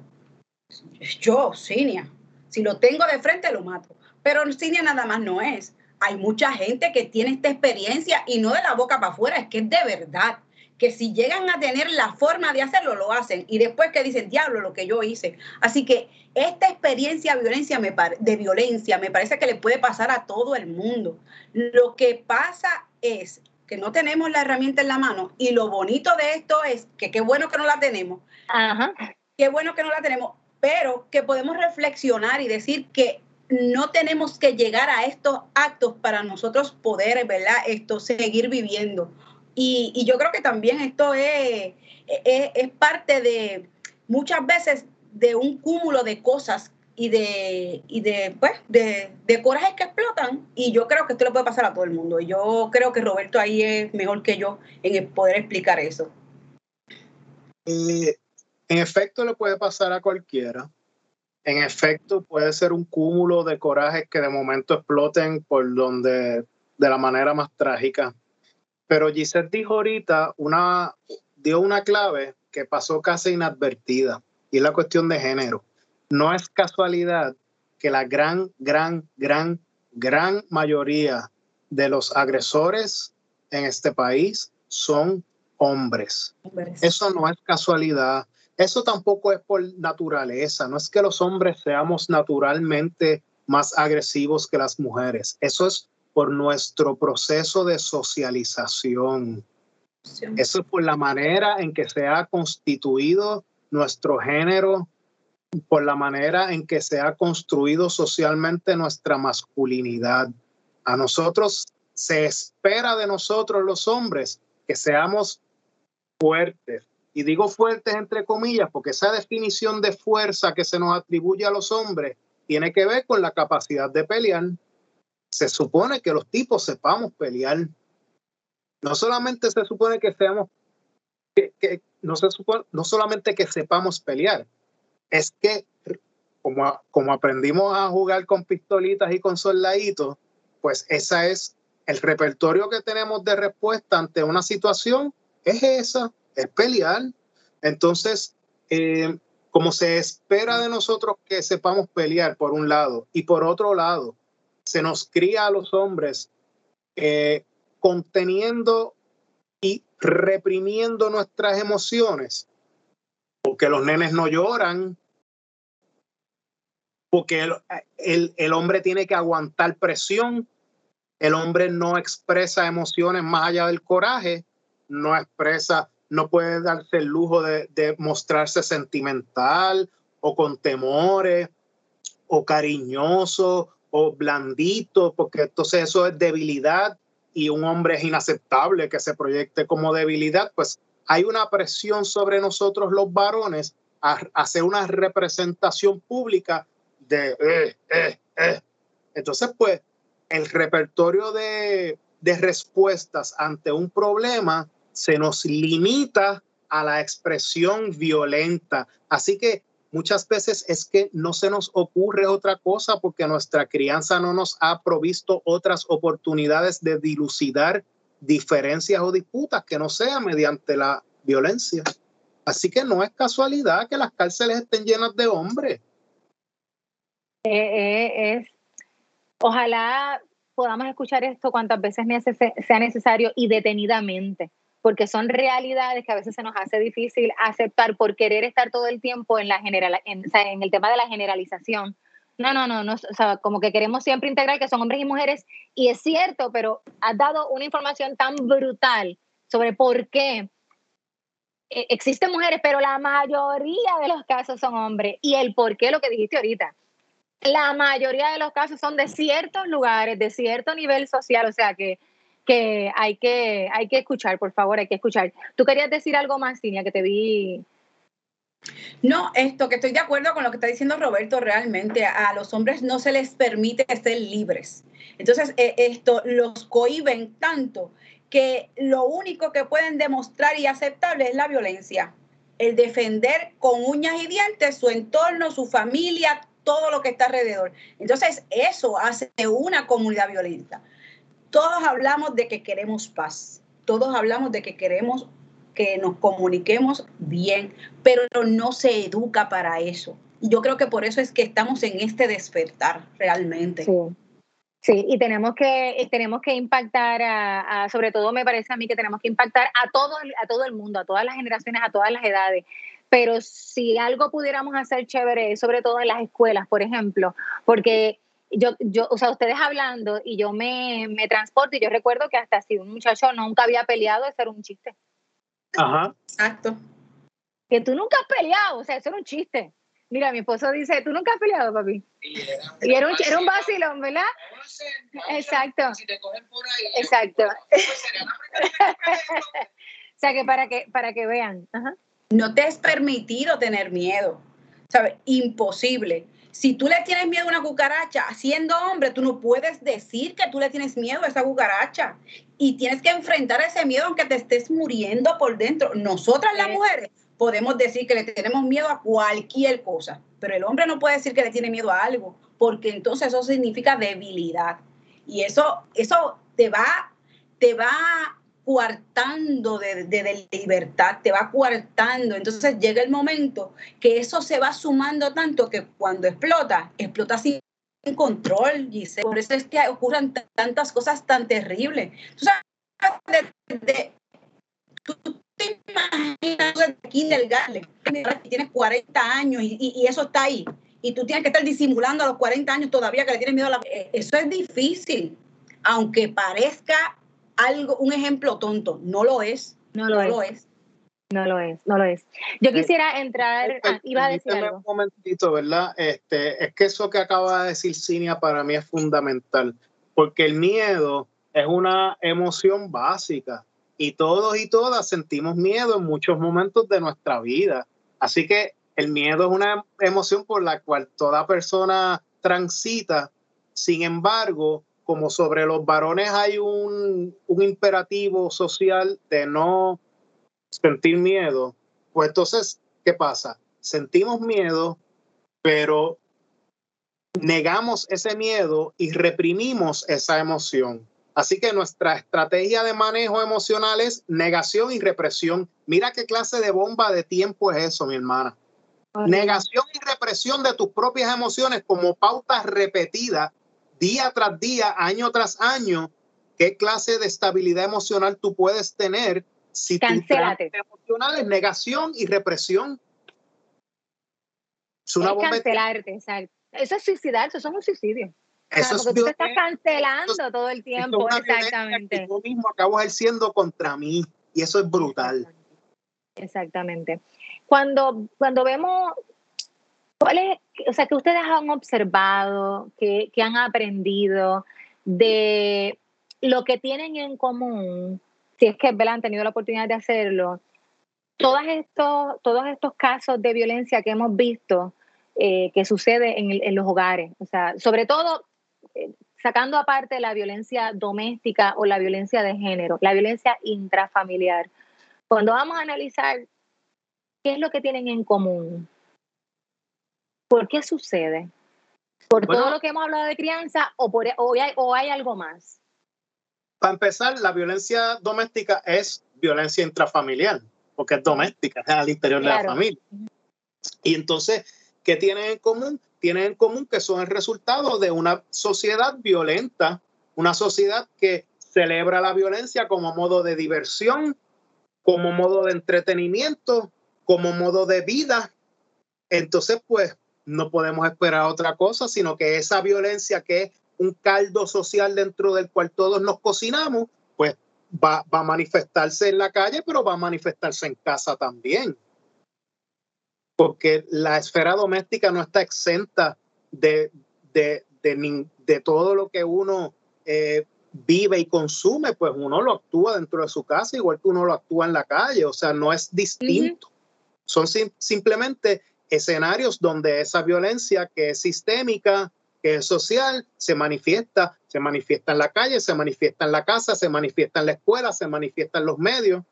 Yo, Cinia, si lo tengo de frente, lo mato. Pero Cinia nada más no es. Hay mucha gente que tiene esta experiencia y no de la boca para afuera, es que es de verdad que si llegan a tener la forma de hacerlo, lo hacen. Y después que dicen, diablo, lo que yo hice. Así que esta experiencia violencia me de violencia me parece que le puede pasar a todo el mundo. Lo que pasa es que no tenemos la herramienta en la mano y lo bonito de esto es que qué bueno que no la tenemos. Ajá. Qué bueno que no la tenemos, pero que podemos reflexionar y decir que no tenemos que llegar a estos actos para nosotros poder, ¿verdad? Esto, seguir viviendo. Y, yo creo que también esto es, es, parte de muchas veces de un cúmulo de cosas y de, y de, pues, de, de, corajes que explotan. Y yo creo que esto le puede pasar a todo el mundo. Y yo creo que Roberto ahí es mejor que yo en poder explicar eso. en efecto, le puede pasar a cualquiera. En efecto, puede ser un cúmulo de corajes que de momento exploten por donde, de la manera más trágica. Pero Giselle dijo ahorita una, dio una clave que pasó casi inadvertida y es la cuestión de género. No es casualidad que la gran, gran, gran, gran mayoría de los agresores en este país son hombres. Eso no es casualidad. Eso tampoco es por naturaleza. No es que los hombres seamos naturalmente más agresivos que las mujeres. Eso es por nuestro proceso de socialización. Eso es por la manera en que se ha constituido nuestro género, por la manera en que se ha construido socialmente nuestra masculinidad. A nosotros se espera de nosotros los hombres que seamos fuertes. Y digo fuertes entre comillas porque esa definición de fuerza que se nos atribuye a los hombres tiene que ver con la capacidad de pelear se supone que los tipos sepamos pelear. No solamente se supone que seamos, que, no, se supone, no solamente que sepamos pelear, es que como, como aprendimos a jugar con pistolitas y con soldaditos, pues esa es el repertorio que tenemos de respuesta ante una situación, es esa, es pelear. Entonces, eh, como se espera de nosotros que sepamos pelear por un lado y por otro lado, se nos cría a los hombres eh, conteniendo y reprimiendo nuestras emociones, porque los nenes no lloran, porque el, el, hombre tiene que aguantar presión, el hombre no expresa emociones más allá del coraje, no expresa, no puede darse el lujo de, de mostrarse sentimental o con temores o cariñoso o blandito, porque entonces eso es debilidad y un hombre es inaceptable que se proyecte como debilidad, pues hay una presión sobre nosotros los varones a hacer una representación pública de... Eh, eh, eh. Entonces, pues, el repertorio de, de respuestas ante un problema se nos limita a la expresión violenta. Así que muchas veces es que no se nos ocurre otra cosa porque nuestra crianza no nos ha provisto otras oportunidades de dilucidar diferencias o disputas que no sea mediante la violencia. Así que no es casualidad que las cárceles estén llenas de hombres. Eh, eh, ojalá podamos escuchar esto cuantas veces sea necesario y detenidamente porque son realidades que a veces se nos hace difícil aceptar por querer estar todo el tiempo en, la general, en, el tema de la generalización. No, no, no, no, o sea, como que queremos siempre integrar que son hombres y mujeres, y es cierto, pero has dado una información tan brutal sobre por qué eh, existen mujeres, pero la mayoría de los casos son hombres, y el por qué, lo que dijiste ahorita. La mayoría de los casos son de ciertos lugares, de cierto nivel social, o sea que que hay que, hay que escuchar, por favor, hay que escuchar. ¿Tú querías decir algo más, Cinia, que te vi? No, esto que estoy de acuerdo con lo que está diciendo Roberto, realmente a los hombres no se les permite ser libres. Entonces, eh, esto los cohiben tanto que lo único que pueden demostrar y aceptable es la violencia. el defender con uñas y dientes su entorno, su familia, todo lo que está alrededor. Entonces, eso hace una comunidad violenta. Todos hablamos de que queremos paz, todos hablamos de que queremos que nos comuniquemos bien, pero no se educa para eso. Yo creo que por eso es que estamos en este despertar realmente. Sí. Sí, y tenemos que, tenemos que impactar, a, sobre todo me parece a mí que tenemos que impactar a todo, a todo el mundo, a todas las generaciones, a todas las edades. Pero si algo pudiéramos hacer chévere, sobre todo en las escuelas, por ejemplo, porque yo, yo, o sea, ustedes hablando y yo me, me transporto y yo recuerdo que hasta si un muchacho nunca había peleado, eso era un chiste. Ajá. Exacto. Que tú nunca has peleado, o sea, eso era un chiste. Mira, mi esposo dice, ¿tú nunca has peleado, papi? Y era, un, era un vacilón, ¿verdad? Exacto. Exacto. o sea, que para que, para que vean. No te es permitido tener miedo. ¿Sabes? Imposible. Si tú le tienes miedo a una cucaracha, siendo hombre, tú no puedes decir que tú le tienes miedo a esa cucaracha. Y tienes que enfrentar ese miedo aunque te estés muriendo por dentro. Nosotras las mujeres podemos decir que le tenemos miedo a cualquier cosa, pero el hombre no puede decir que le tiene miedo a algo, porque entonces eso significa debilidad. Y eso, eso te va, te va coartando de, de, libertad, te va coartando. Entonces llega el momento que eso se va sumando tanto que cuando explota, explota sin control, Giselle. Por eso es que ocurren tantas cosas tan terribles. Tú te imaginas aquí del Gale, tienes 40 años y, eso está ahí. Y tú tienes que estar disimulando a los 40 años todavía que le tienes miedo a la... Eh, eso es difícil, aunque parezca algo, un ejemplo tonto. No lo es. No lo, es. No lo es, no lo es. Yo quisiera entrar, ah, iba a decir algo. Un momentito, ¿verdad? Este, es que eso que acaba de decir Cinia para mí es fundamental, porque el miedo es una emoción básica y todos y todas sentimos miedo en muchos momentos de nuestra vida. Así que el miedo es una emoción por la cual toda persona transita. Sin embargo, como sobre los varones hay un, un imperativo social de no sentir miedo, pues entonces, ¿qué pasa? Sentimos miedo, pero negamos ese miedo y reprimimos esa emoción. Así que nuestra estrategia de manejo emocional es negación y represión. Mira qué clase de bomba de tiempo es eso, mi hermana. Negación y represión de tus propias emociones como pautas repetidas día tras día, año tras año. ¿Qué clase de estabilidad emocional tú puedes tener si tu emocional es negación y represión? Es una bomba cancelarte, exacto. Eso es suicidarse, eso es un suicidio. Eso porque tú te estás cancelando todo el tiempo, exactamente. Que yo mismo acabo ejerciendo contra mí y eso es brutal. Exactamente. Cuando, cuando vemos, ¿cuál o sea, que ustedes han observado, que, que han aprendido de lo que tienen en común, si es que han tenido la oportunidad de hacerlo, todos estos, todos estos casos de violencia que hemos visto eh, que sucede en, en, los hogares, o sea, sobre todo sacando aparte la violencia doméstica o la violencia de género, la violencia intrafamiliar, cuando vamos a analizar qué es lo que tienen en común, ¿por qué sucede? ¿Por todo lo que hemos hablado de crianza o, por, o, hay, algo más? Para empezar, la violencia doméstica es violencia intrafamiliar, porque es doméstica, es al interior de la familia. Y entonces, ¿qué tienen en común? tienen en común que son el resultado de una sociedad violenta, una sociedad que celebra la violencia como modo de diversión, como modo de entretenimiento, como modo de vida. Entonces, pues, no podemos esperar otra cosa, sino que esa violencia que es un caldo social dentro del cual todos nos cocinamos, pues va, va a manifestarse en la calle, pero va a manifestarse en casa también porque la esfera doméstica no está exenta de, de, de, todo lo que uno eh, vive y consume, pues uno lo actúa dentro de su casa igual que uno lo actúa en la calle, o sea, no es distinto. Son simplemente escenarios donde esa violencia que es sistémica, que es social, se manifiesta, se manifiesta en la calle, se manifiesta en la casa, se manifiesta en la escuela, se manifiesta en los medios.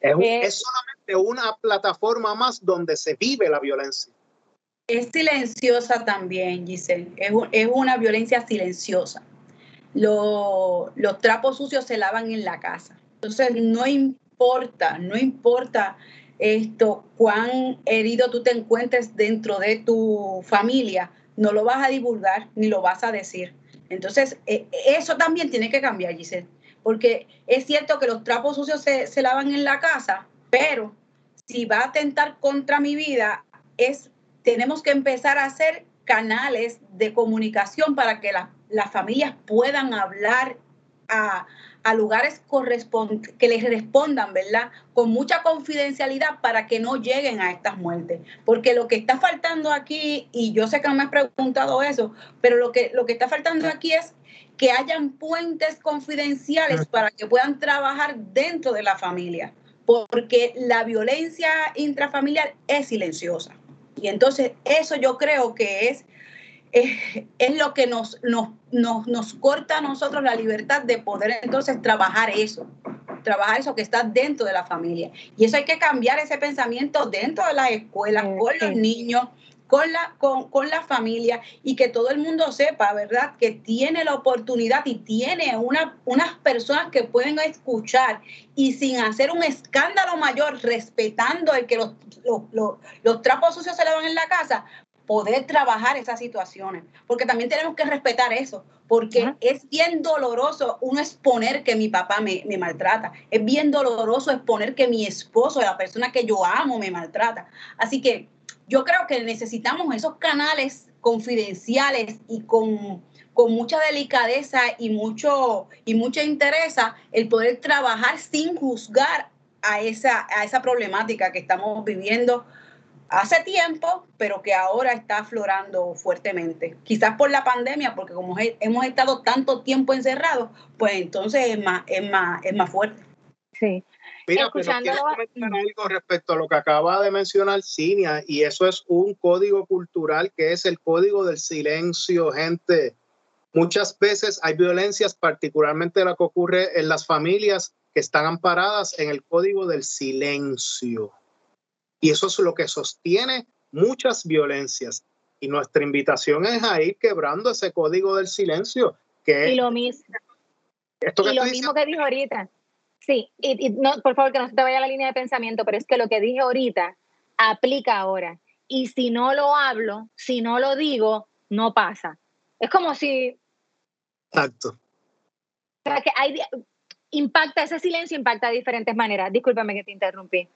Es, eh, solamente una plataforma más donde se vive la violencia. Es silenciosa también, Giselle. Es, una violencia silenciosa. los trapos sucios se lavan en la casa. Entonces, no importa, no importa esto, cuán herido tú te encuentres dentro de tu familia, no lo vas a divulgar ni lo vas a decir. Entonces, e, eso también tiene que cambiar, Giselle, porque es cierto que los trapos sucios se, lavan en la casa, pero si va a atentar contra mi vida, es, tenemos que empezar a hacer canales de comunicación para que las familias puedan hablar a, a lugares que les respondan, ¿verdad? Con mucha confidencialidad para que no lleguen a estas muertes. Porque lo que está faltando aquí, y yo sé que no me has preguntado eso, pero lo que, lo que está faltando aquí es que hayan puentes confidenciales para que puedan trabajar dentro de la familia, porque la violencia intrafamiliar es silenciosa. Y entonces eso yo creo que es es, lo que nos, nos, nos, corta a nosotros la libertad de poder entonces trabajar eso, trabajar eso que está dentro de la familia. Y eso hay que cambiar ese pensamiento dentro de las escuelas, con los niños, con la, con, con, la familia y que todo el mundo sepa, ¿verdad? Que tiene la oportunidad y tiene una, unas personas que pueden escuchar y sin hacer un escándalo mayor, respetando el que los, los, los, los trapos sucios se lavan en la casa, poder trabajar esas situaciones, porque también tenemos que respetar eso, porque es bien doloroso uno exponer que mi papá me, me, maltrata, es bien doloroso exponer que mi esposo, la persona que yo amo, me maltrata. Así que yo creo que necesitamos esos canales confidenciales y con, con mucha delicadeza y mucho y mucha interés el poder trabajar sin juzgar a esa, a esa problemática que estamos viviendo hace tiempo, pero que ahora está aflorando fuertemente. Quizás por la pandemia, porque como hemos estado tanto tiempo encerrados, pues entonces es más, es más, es más fuerte. Sí. Mira, pero quiero comentar algo respecto a lo que acaba de mencionar Cinia, y eso es un código cultural que es el código del silencio, gente. Muchas veces hay violencias, particularmente la que ocurre en las familias que están amparadas en el código del silencio. Y eso es lo que sostiene muchas violencias. Y nuestra invitación es a ir quebrando ese código del silencio. Que y lo mismo, y lo mismo que dijo ahorita. Sí, y, no, por favor, que no se te vaya la línea de pensamiento, pero es que lo que dije ahorita aplica ahora. Y si no lo hablo, si no lo digo, no pasa. Es como si... Exacto. O sea, que hay, impacta, ese silencio impacta de diferentes maneras. Discúlpame que te interrumpí.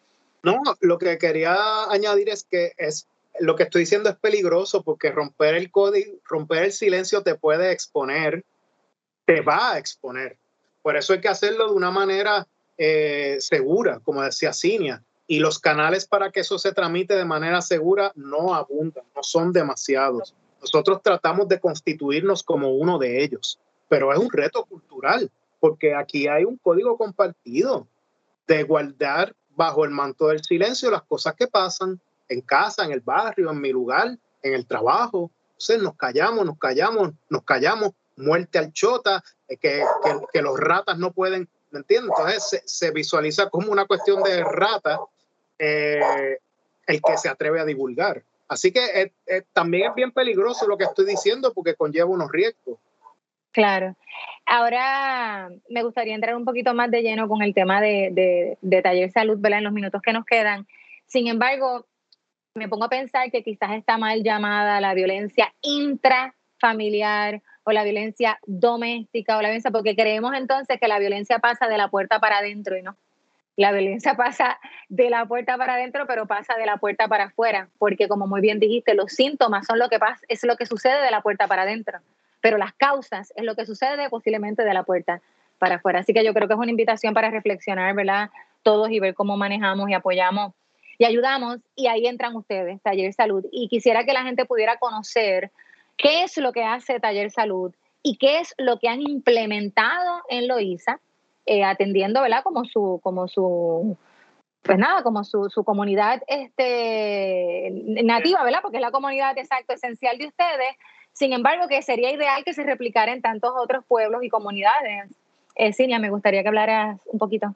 No, lo que quería añadir es que es lo que estoy diciendo es peligroso porque romper el código, romper el silencio te puede exponer, te va a exponer. Por eso hay que hacerlo de una manera eh, segura, como decía Cinia. Y los canales para que eso se tramite de manera segura no abundan, no son demasiados. Nosotros tratamos de constituirnos como uno de ellos, pero es un reto cultural, porque aquí hay un código compartido de guardar bajo el manto del silencio las cosas que pasan en casa, en el barrio, en mi lugar, en el trabajo. Entonces nos callamos, nos callamos, nos callamos, muerte al chota, eh, que, que, los ratas no pueden, ¿me entiendes? Entonces se, visualiza como una cuestión de rata eh, el que se atreve a divulgar. Así que eh, también es bien peligroso lo que estoy diciendo porque conlleva unos riesgos. Claro. Ahora me gustaría entrar un poquito más de lleno con el tema de, de, taller salud, ¿verdad? En los minutos que nos quedan. Sin embargo, me pongo a pensar que quizás está mal llamada la violencia intrafamiliar o la violencia doméstica o la violencia, porque creemos entonces que la violencia pasa de la puerta para adentro y no. La violencia pasa de la puerta para adentro, pero pasa de la puerta para afuera, porque como muy bien dijiste, los síntomas son lo que pasa, es lo que sucede de la puerta para adentro pero las causas es lo que sucede posiblemente de la puerta para afuera. Así que yo creo que es una invitación para reflexionar, ¿verdad? Todos y ver cómo manejamos y apoyamos y ayudamos. Y ahí entran ustedes, Taller Salud. Y quisiera que la gente pudiera conocer qué es lo que hace Taller Salud y qué es lo que han implementado en Loíza, eh, atendiendo, ¿verdad? Como su, como su, pues nada, como su, su, comunidad este, nativa, ¿verdad? Porque es la comunidad exacto esencial de ustedes, sin embargo, que sería ideal que se replicara en tantos otros pueblos y comunidades. Eh, me gustaría que hablaras un poquito.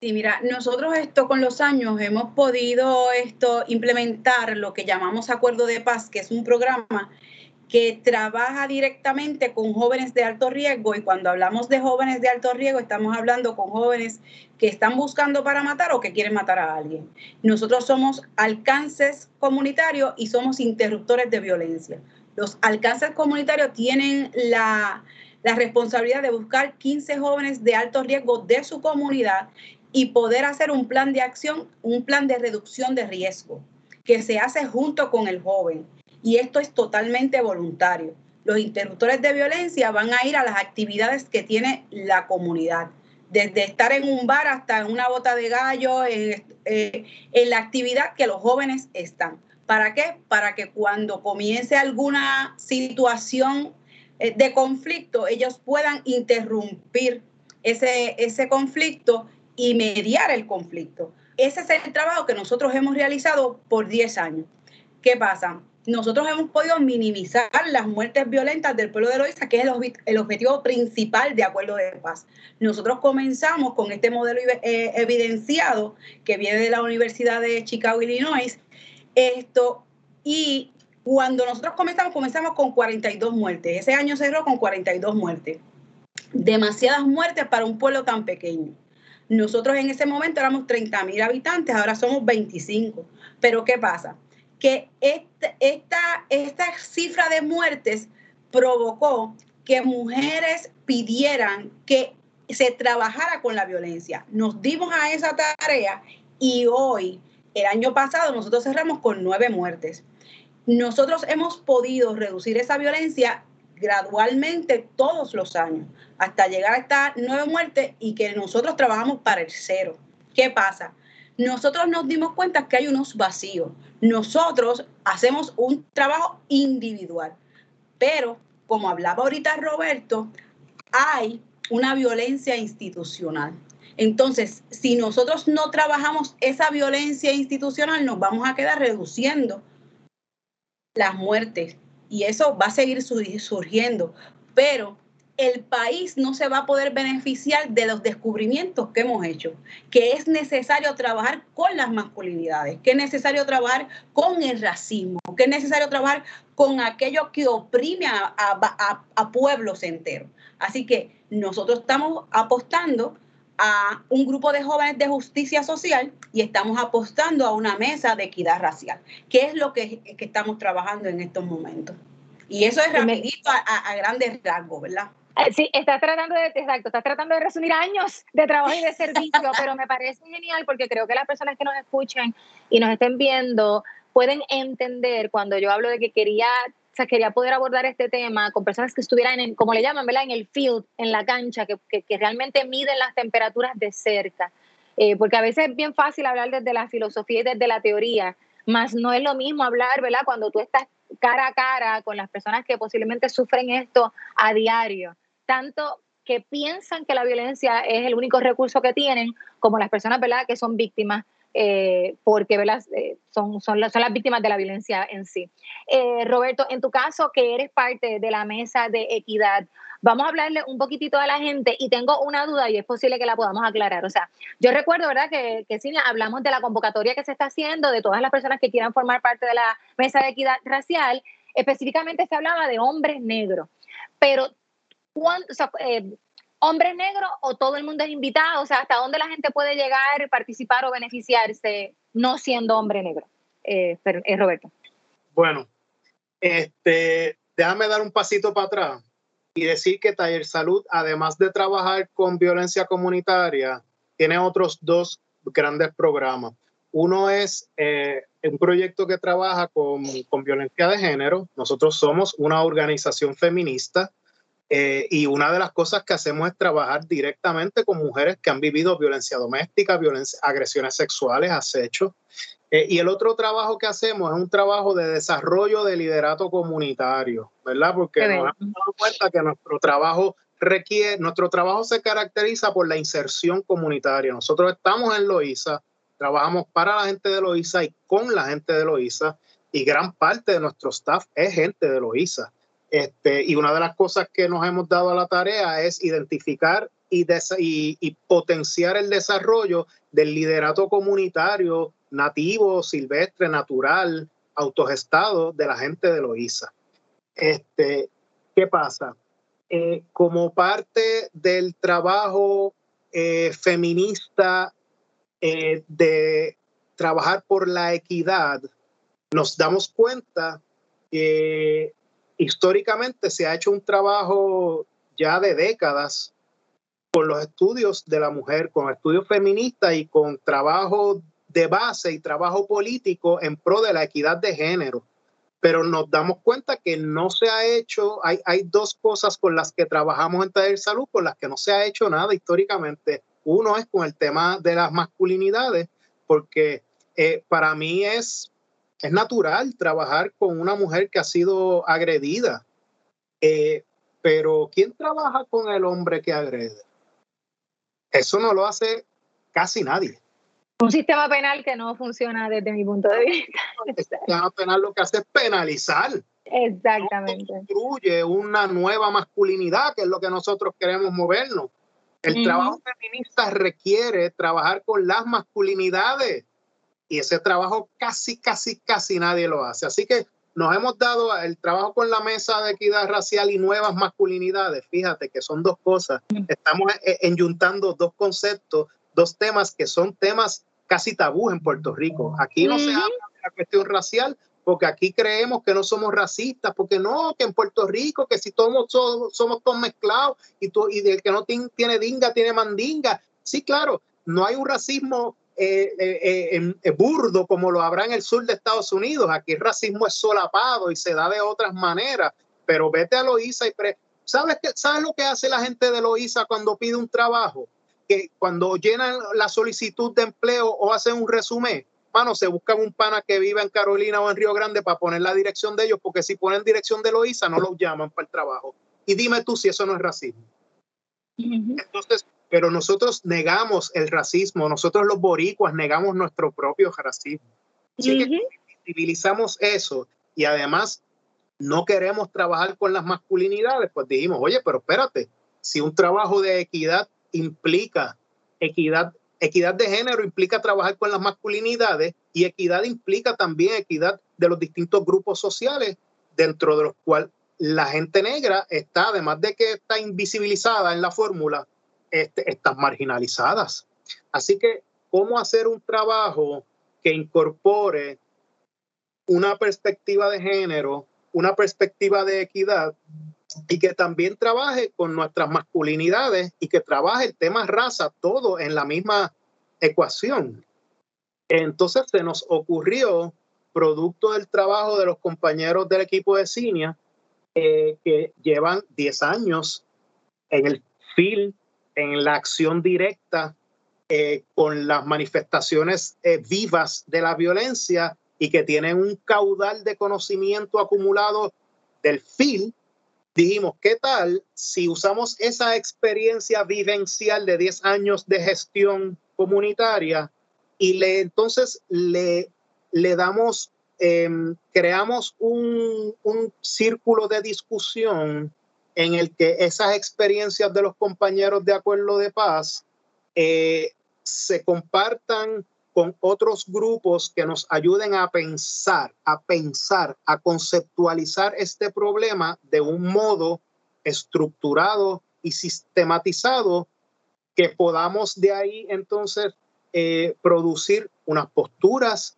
Sí, mira, nosotros esto con los años hemos podido esto implementar lo que llamamos Acuerdo de Paz, que es un programa que trabaja directamente con jóvenes de alto riesgo y cuando hablamos de jóvenes de alto riesgo estamos hablando con jóvenes que están buscando para matar o que quieren matar a alguien. Nosotros somos alcances comunitarios y somos interruptores de violencia. Los alcances comunitarios tienen la, responsabilidad de buscar 15 jóvenes de alto riesgo de su comunidad y poder hacer un plan de acción, un plan de reducción de riesgo que se hace junto con el joven. Y esto es totalmente voluntario. Los interruptores de violencia van a ir a las actividades que tiene la comunidad, desde estar en un bar hasta en una bota de gallo, en, eh, en la actividad que los jóvenes están. ¿Para qué? Para que cuando comience alguna situación eh, de conflicto, ellos puedan interrumpir ese, ese conflicto y mediar el conflicto. Ese es el trabajo que nosotros hemos realizado por 10 años. ¿Qué pasa? Nosotros hemos podido minimizar las muertes violentas del pueblo de Loíza, que es el, objetivo principal de Acuerdo de Paz. Nosotros comenzamos con este modelo eh, evidenciado que viene de la Universidad de Chicago, Illinois. Esto, y cuando nosotros comenzamos, comenzamos con 42 muertes. Ese año cerró con 42 muertes. Demasiadas muertes para un pueblo tan pequeño. Nosotros en ese momento éramos 30 mil habitantes, ahora somos 25. Pero ¿qué pasa? Que esta, esta, esta cifra de muertes provocó que mujeres pidieran que se trabajara con la violencia. Nos dimos a esa tarea y hoy, el año pasado, nosotros cerramos con nueve muertes. Nosotros hemos podido reducir esa violencia gradualmente todos los años hasta llegar a esta nueva muerte y que nosotros trabajamos para el cero. ¿Qué pasa? Nosotros nos dimos cuenta que hay unos vacíos. Nosotros hacemos un trabajo individual, pero como hablaba ahorita Roberto, hay una violencia institucional. Entonces, si nosotros no trabajamos esa violencia institucional, nos vamos a quedar reduciendo las muertes y eso va a seguir surgiendo, pero el país no se va a poder beneficiar de los descubrimientos que hemos hecho, que es necesario trabajar con las masculinidades, que es necesario trabajar con el racismo, que es necesario trabajar con aquello que oprime a, a pueblos enteros. Así que nosotros estamos apostando a un grupo de jóvenes de justicia social y estamos apostando a una mesa de equidad racial, que es lo que, estamos trabajando en estos momentos. Y eso es rapidito a, grandes rasgos, ¿verdad? Ah, sí, estás tratando de, exacto, estás tratando de resumir años de trabajo y de servicio, pero me parece genial porque creo que las personas que nos escuchen y nos estén viendo pueden entender cuando yo hablo de que quería sea, quería poder abordar este tema con personas que estuvieran, en, como le llaman, ¿verdad? En el field, en la cancha, que, que, realmente miden las temperaturas de cerca. Eh, porque a veces es bien fácil hablar desde la filosofía y desde la teoría, más no es lo mismo hablar, ¿verdad? Cuando tú estás cara a cara con las personas que posiblemente sufren esto a diario, tanto que piensan que la violencia es el único recurso que tienen, como las personas, ¿verdad?, que son víctimas eh, porque eh, son, son, las, son, las víctimas de la violencia en sí. Eh, Roberto, en tu caso, que eres parte de la mesa de equidad, vamos a hablarle un poquitito a la gente y tengo una duda y es posible que la podamos aclarar. O sea, yo recuerdo, ¿verdad?, que, que hablamos de la convocatoria que se está haciendo, de todas las personas que quieran formar parte de la mesa de equidad racial, específicamente se hablaba de hombres negros, pero ¿cuánto, o sea, hombres negros o todo el mundo es invitado? O sea, ¿hasta dónde la gente puede llegar, participar o beneficiarse no siendo hombre negro? Eh, eh, Roberto. Bueno, este, déjame dar un pasito para atrás y decir que Taller Salud, además de trabajar con violencia comunitaria, tiene otros dos grandes programas. Uno es eh, un proyecto que trabaja con, con, violencia de género. Nosotros somos una organización feminista eh, y una de las cosas que hacemos es trabajar directamente con mujeres que han vivido violencia doméstica, violencia, agresiones sexuales, acechos. Eh, y el otro trabajo que hacemos es un trabajo de desarrollo de liderato comunitario, ¿verdad? Porque nos hemos dado cuenta que nuestro trabajo requiere, nuestro trabajo se caracteriza por la inserción comunitaria. Nosotros estamos en Loíza, trabajamos para la gente de Loíza y con la gente de Loíza, y gran parte de nuestro staff es gente de Loíza. Este, y una de las cosas que nos hemos dado a la tarea es identificar y, y, potenciar el desarrollo del liderato comunitario nativo, silvestre, natural, autogestado de la gente de Loíza. Este, ¿Qué pasa? Eh, como parte del trabajo eh, feminista eh, de trabajar por la equidad, nos damos cuenta que históricamente se ha hecho un trabajo ya de décadas con los estudios de la mujer, con estudios feministas y con trabajo de base y trabajo político en pro de la equidad de género. Pero nos damos cuenta que no se ha hecho, hay, dos cosas con las que trabajamos en Taller Salud, con las que no se ha hecho nada históricamente. Uno es con el tema de las masculinidades, porque eh, para mí es, es natural trabajar con una mujer que ha sido agredida. Eh, pero ¿quién trabaja con el hombre que agrede? Eso no lo hace casi nadie. Un sistema penal que no funciona desde mi punto de vista. El sistema penal lo que hace es penalizar. Exactamente. construye una nueva masculinidad, que es lo que nosotros queremos movernos. El trabajo feminista requiere trabajar con las masculinidades y ese trabajo casi, casi, casi nadie lo hace. Así que nos hemos dado el trabajo con la mesa de equidad racial y nuevas masculinidades. Fíjate que son dos cosas. Estamos eh, eh, enyuntando dos conceptos, dos temas que son temas casi tabú en Puerto Rico. Aquí no se habla de la cuestión racial porque aquí creemos que no somos racistas, porque no, que en Puerto Rico, que si todos somos, somos todos mezclados y, tú, y el que no tiene dinga tiene mandinga. Sí, claro, no hay un racismo eh, eh, eh, burdo como lo habrá en el sur de Estados Unidos. Aquí el racismo es solapado y se da de otras maneras. Pero vete a Loíza y ¿Sabes, qué, ¿Sabes lo que hace la gente de Loíza cuando pide un trabajo? Que cuando llenan la solicitud de empleo o hacen un resumen, mano, se buscan un pana que viva en Carolina o en Río Grande para poner la dirección de ellos, porque si ponen dirección de Loíza no los llaman para el trabajo. Y dime tú si eso no es racismo. Entonces, pero nosotros negamos el racismo, nosotros los boricuas negamos nuestro propio racismo. Así que civilizamos eso y además no queremos trabajar con las masculinidades, pues dijimos, oye, pero espérate, si un trabajo de equidad implica equidad, equidad de género implica trabajar con las masculinidades y equidad implica también equidad de los distintos grupos sociales dentro de los cuales la gente negra está, además de que está invisibilizada en la fórmula, este, estas marginalizadas. Así que, ¿cómo hacer un trabajo que incorpore una perspectiva de género, una perspectiva de equidad y que también trabaje con nuestras masculinidades y que trabaje el tema raza, todo en la misma ecuación? Entonces se nos ocurrió, producto del trabajo de los compañeros del equipo de Cinia, eh, que llevan 10 años en el field en la acción directa eh, con las manifestaciones eh, vivas de la violencia y que tienen un caudal de conocimiento acumulado del FIL, dijimos, ¿qué tal si usamos esa experiencia vivencial de 10 años de gestión comunitaria y le entonces le, le damos, em, creamos un, un círculo de discusión en el que esas experiencias de los compañeros de acuerdo de paz eh, se compartan con otros grupos que nos ayuden a pensar, a pensar, a conceptualizar este problema de un modo estructurado y sistematizado que podamos de ahí entonces eh, producir unas posturas,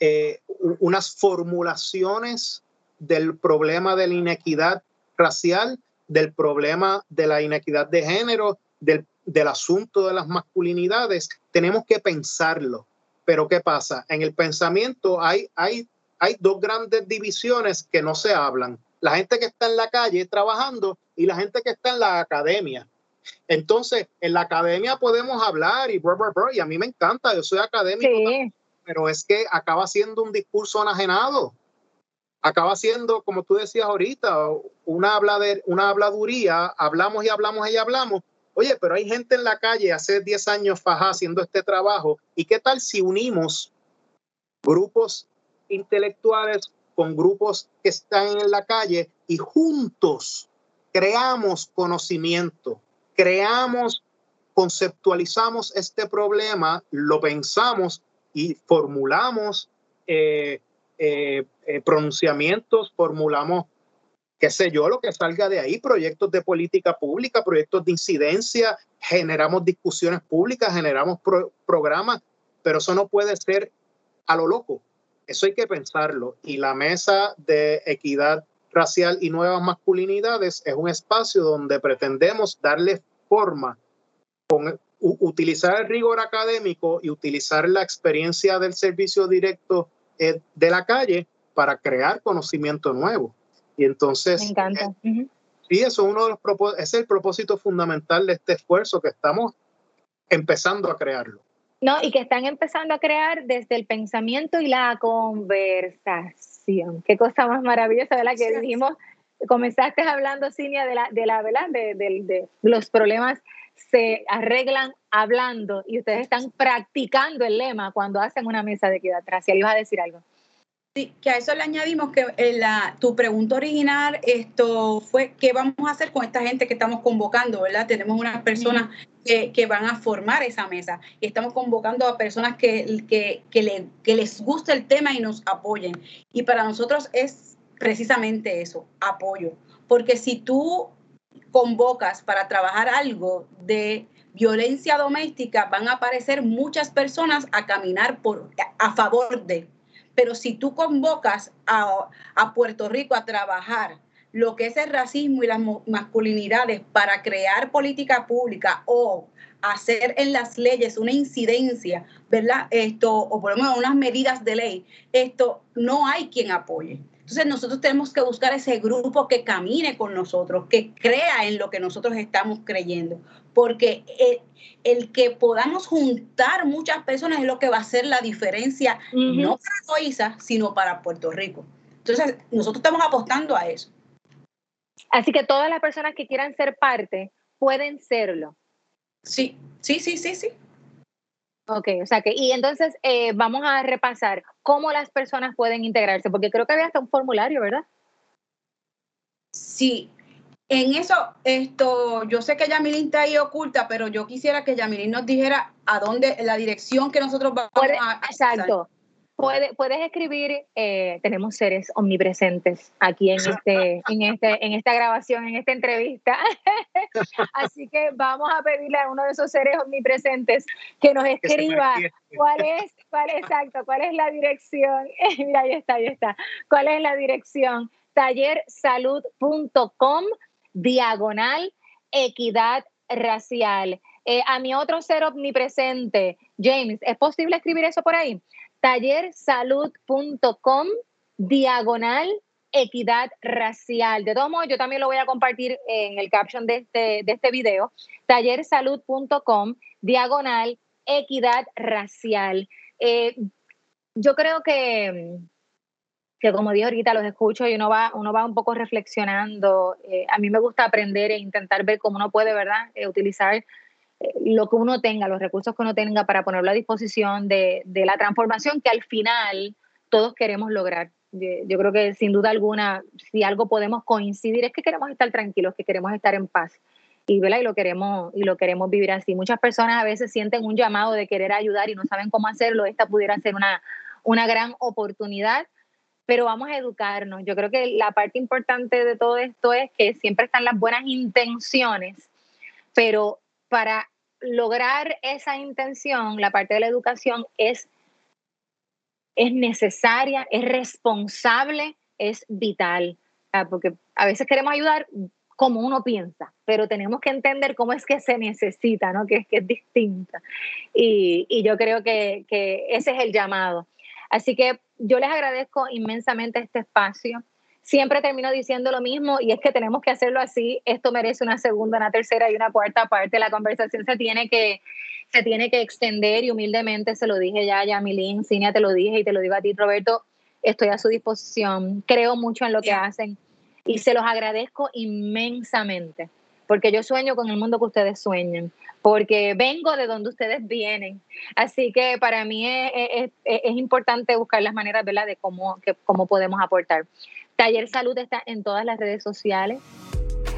eh, unas formulaciones del problema de la inequidad racial, del problema de la inequidad de género, del, del asunto de las masculinidades, tenemos que pensarlo. Pero ¿qué pasa? En el pensamiento hay, hay, hay dos grandes divisiones que no se hablan. La gente que está en la calle trabajando y la gente que está en la academia. Entonces, en la academia podemos hablar y, y a mí me encanta, yo soy académico, pero es que acaba siendo un discurso enajenado acaba siendo, como tú decías ahorita, una, una habladuría, hablamos y hablamos y hablamos. Oye, pero hay gente en la calle hace 10 años faja haciendo este trabajo. ¿Y qué tal si unimos eh, eh, pronunciamientos, formulamos, qué sé yo, lo que salga de ahí, proyectos de política pública, proyectos de incidencia, generamos discusiones públicas, generamos programas, pero eso no puede ser a lo loco. Eso hay que pensarlo. Y la mesa de equidad racial y nuevas masculinidades es un espacio donde pretendemos darle forma con utilizar el rigor académico y utilizar la experiencia del servicio directo eh, de la calle para crear conocimiento nuevo. Y entonces... Me encanta. Eh, sí, eso es uno de los es el propósito fundamental de este esfuerzo que estamos empezando a crearlo. No, y que están empezando a crear desde el pensamiento y la conversación. Qué cosa más maravillosa, ¿verdad? Que dijimos, comenzaste hablando, Cinia, de la, de la, ¿verdad? De, de los problemas se arreglan hablando y ustedes están practicando el lema cuando hacen una mesa de equidad racial. ¿Ibas a decir algo? Sí, que a eso le añadimos que en la, tu pregunta original esto fue qué vamos a hacer con esta gente que estamos convocando, ¿verdad? Tenemos unas personas que, que, van a formar esa mesa y estamos convocando a personas que, que, que, le, que les guste el tema y nos apoyen. Y para nosotros es precisamente eso, apoyo. Porque si tú convocas para trabajar algo de violencia doméstica, van a aparecer muchas personas a caminar por, a favor de. Pero si tú convocas a, a Puerto Rico a trabajar lo que es el racismo y las masculinidades para crear política pública o hacer en las leyes una incidencia, ¿verdad? Esto, o por lo menos unas medidas de ley, esto no hay quien apoye. Entonces nosotros tenemos que buscar ese grupo que camine con nosotros, que crea en lo que nosotros estamos creyendo, porque el, que podamos juntar muchas personas es lo que va a hacer la diferencia, no para Loiza, sino para Puerto Rico. Entonces nosotros estamos apostando a eso. Así que todas las personas que quieran ser parte pueden serlo. Sí, sí, sí, sí, sí. Ok, o sea que, y entonces eh, vamos a repasar cómo las personas pueden integrarse, porque creo que había hasta un formulario, ¿verdad? Sí, en eso, esto, yo sé que Yamilín está ahí oculta, pero yo quisiera que Yamilín nos dijera a dónde, la dirección que nosotros vamos a... Exacto puedes escribir, eh, tenemos seres omnipresentes aquí en, este, en, este, en esta grabación, en esta entrevista. Así que vamos a pedirle a uno de esos seres omnipresentes que nos escriba cuál es, cuál exacto, cuál es la dirección. Mira, ahí está, ahí está. ¿Cuál es la dirección? tallersalud.com diagonal equidad racial. Eh, a mi otro ser omnipresente, James, ¿es posible escribir eso por ahí? tallersalud.com diagonal equidad racial. De todos modos, yo también lo voy a compartir en el caption de este, de este video. Tallersalud.com diagonal equidad racial. Eh, yo creo que, que, como dije ahorita, los escucho y uno va, uno va un poco reflexionando. Eh, a mí me gusta aprender e intentar ver cómo uno puede, ¿verdad?, eh, utilizar lo que uno tenga, los recursos que uno tenga para ponerlo a disposición de, la transformación que al final todos queremos lograr. Yo creo que sin duda alguna, si algo podemos coincidir, es que queremos estar tranquilos, que queremos estar en paz. Y, y lo queremos y lo queremos vivir así. Muchas personas a veces sienten un llamado de querer ayudar y no saben cómo hacerlo. Esta pudiera ser una, una gran oportunidad, pero vamos a educarnos. Yo creo que la parte importante de todo esto es que siempre están las buenas intenciones, pero para lograr esa intención, la parte de la educación es, es necesaria, es responsable, es vital, porque a veces queremos ayudar como uno piensa, pero tenemos que entender cómo es que se necesita, ¿no? que, es, que es distinta. Y, yo creo que ese es el llamado. Así que yo les agradezco inmensamente este espacio siempre termino diciendo lo mismo y es que tenemos que hacerlo así. Esto merece una segunda, una tercera y una cuarta parte. La conversación se tiene que, se tiene que extender y humildemente se lo dije ya a Yamilín, Cinia, te lo dije y te lo digo a ti, Roberto. Estoy a su disposición. Creo mucho en lo que hacen y se los agradezco inmensamente porque yo sueño con el mundo que ustedes sueñan, porque vengo de donde ustedes vienen. Así que para mí es, es, importante buscar las maneras ¿verdad? de cómo, que, cómo podemos aportar. Taller Salud está en todas las redes sociales.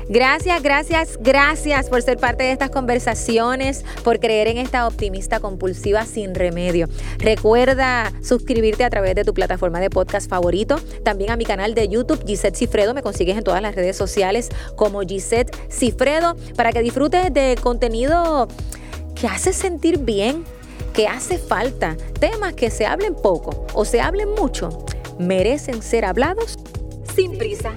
Gracias, gracias, gracias por ser parte de estas conversaciones, por creer en esta optimista compulsiva sin remedio. Recuerda suscribirte a través de tu plataforma de podcast favorito, también a mi canal de YouTube, Gisette Cifredo, me consigues en todas las redes sociales como Gisette Cifredo, para que disfrutes de contenido que hace sentir bien, que hace falta, temas que se hablen poco o se hablen mucho, merecen ser hablados sin prisa.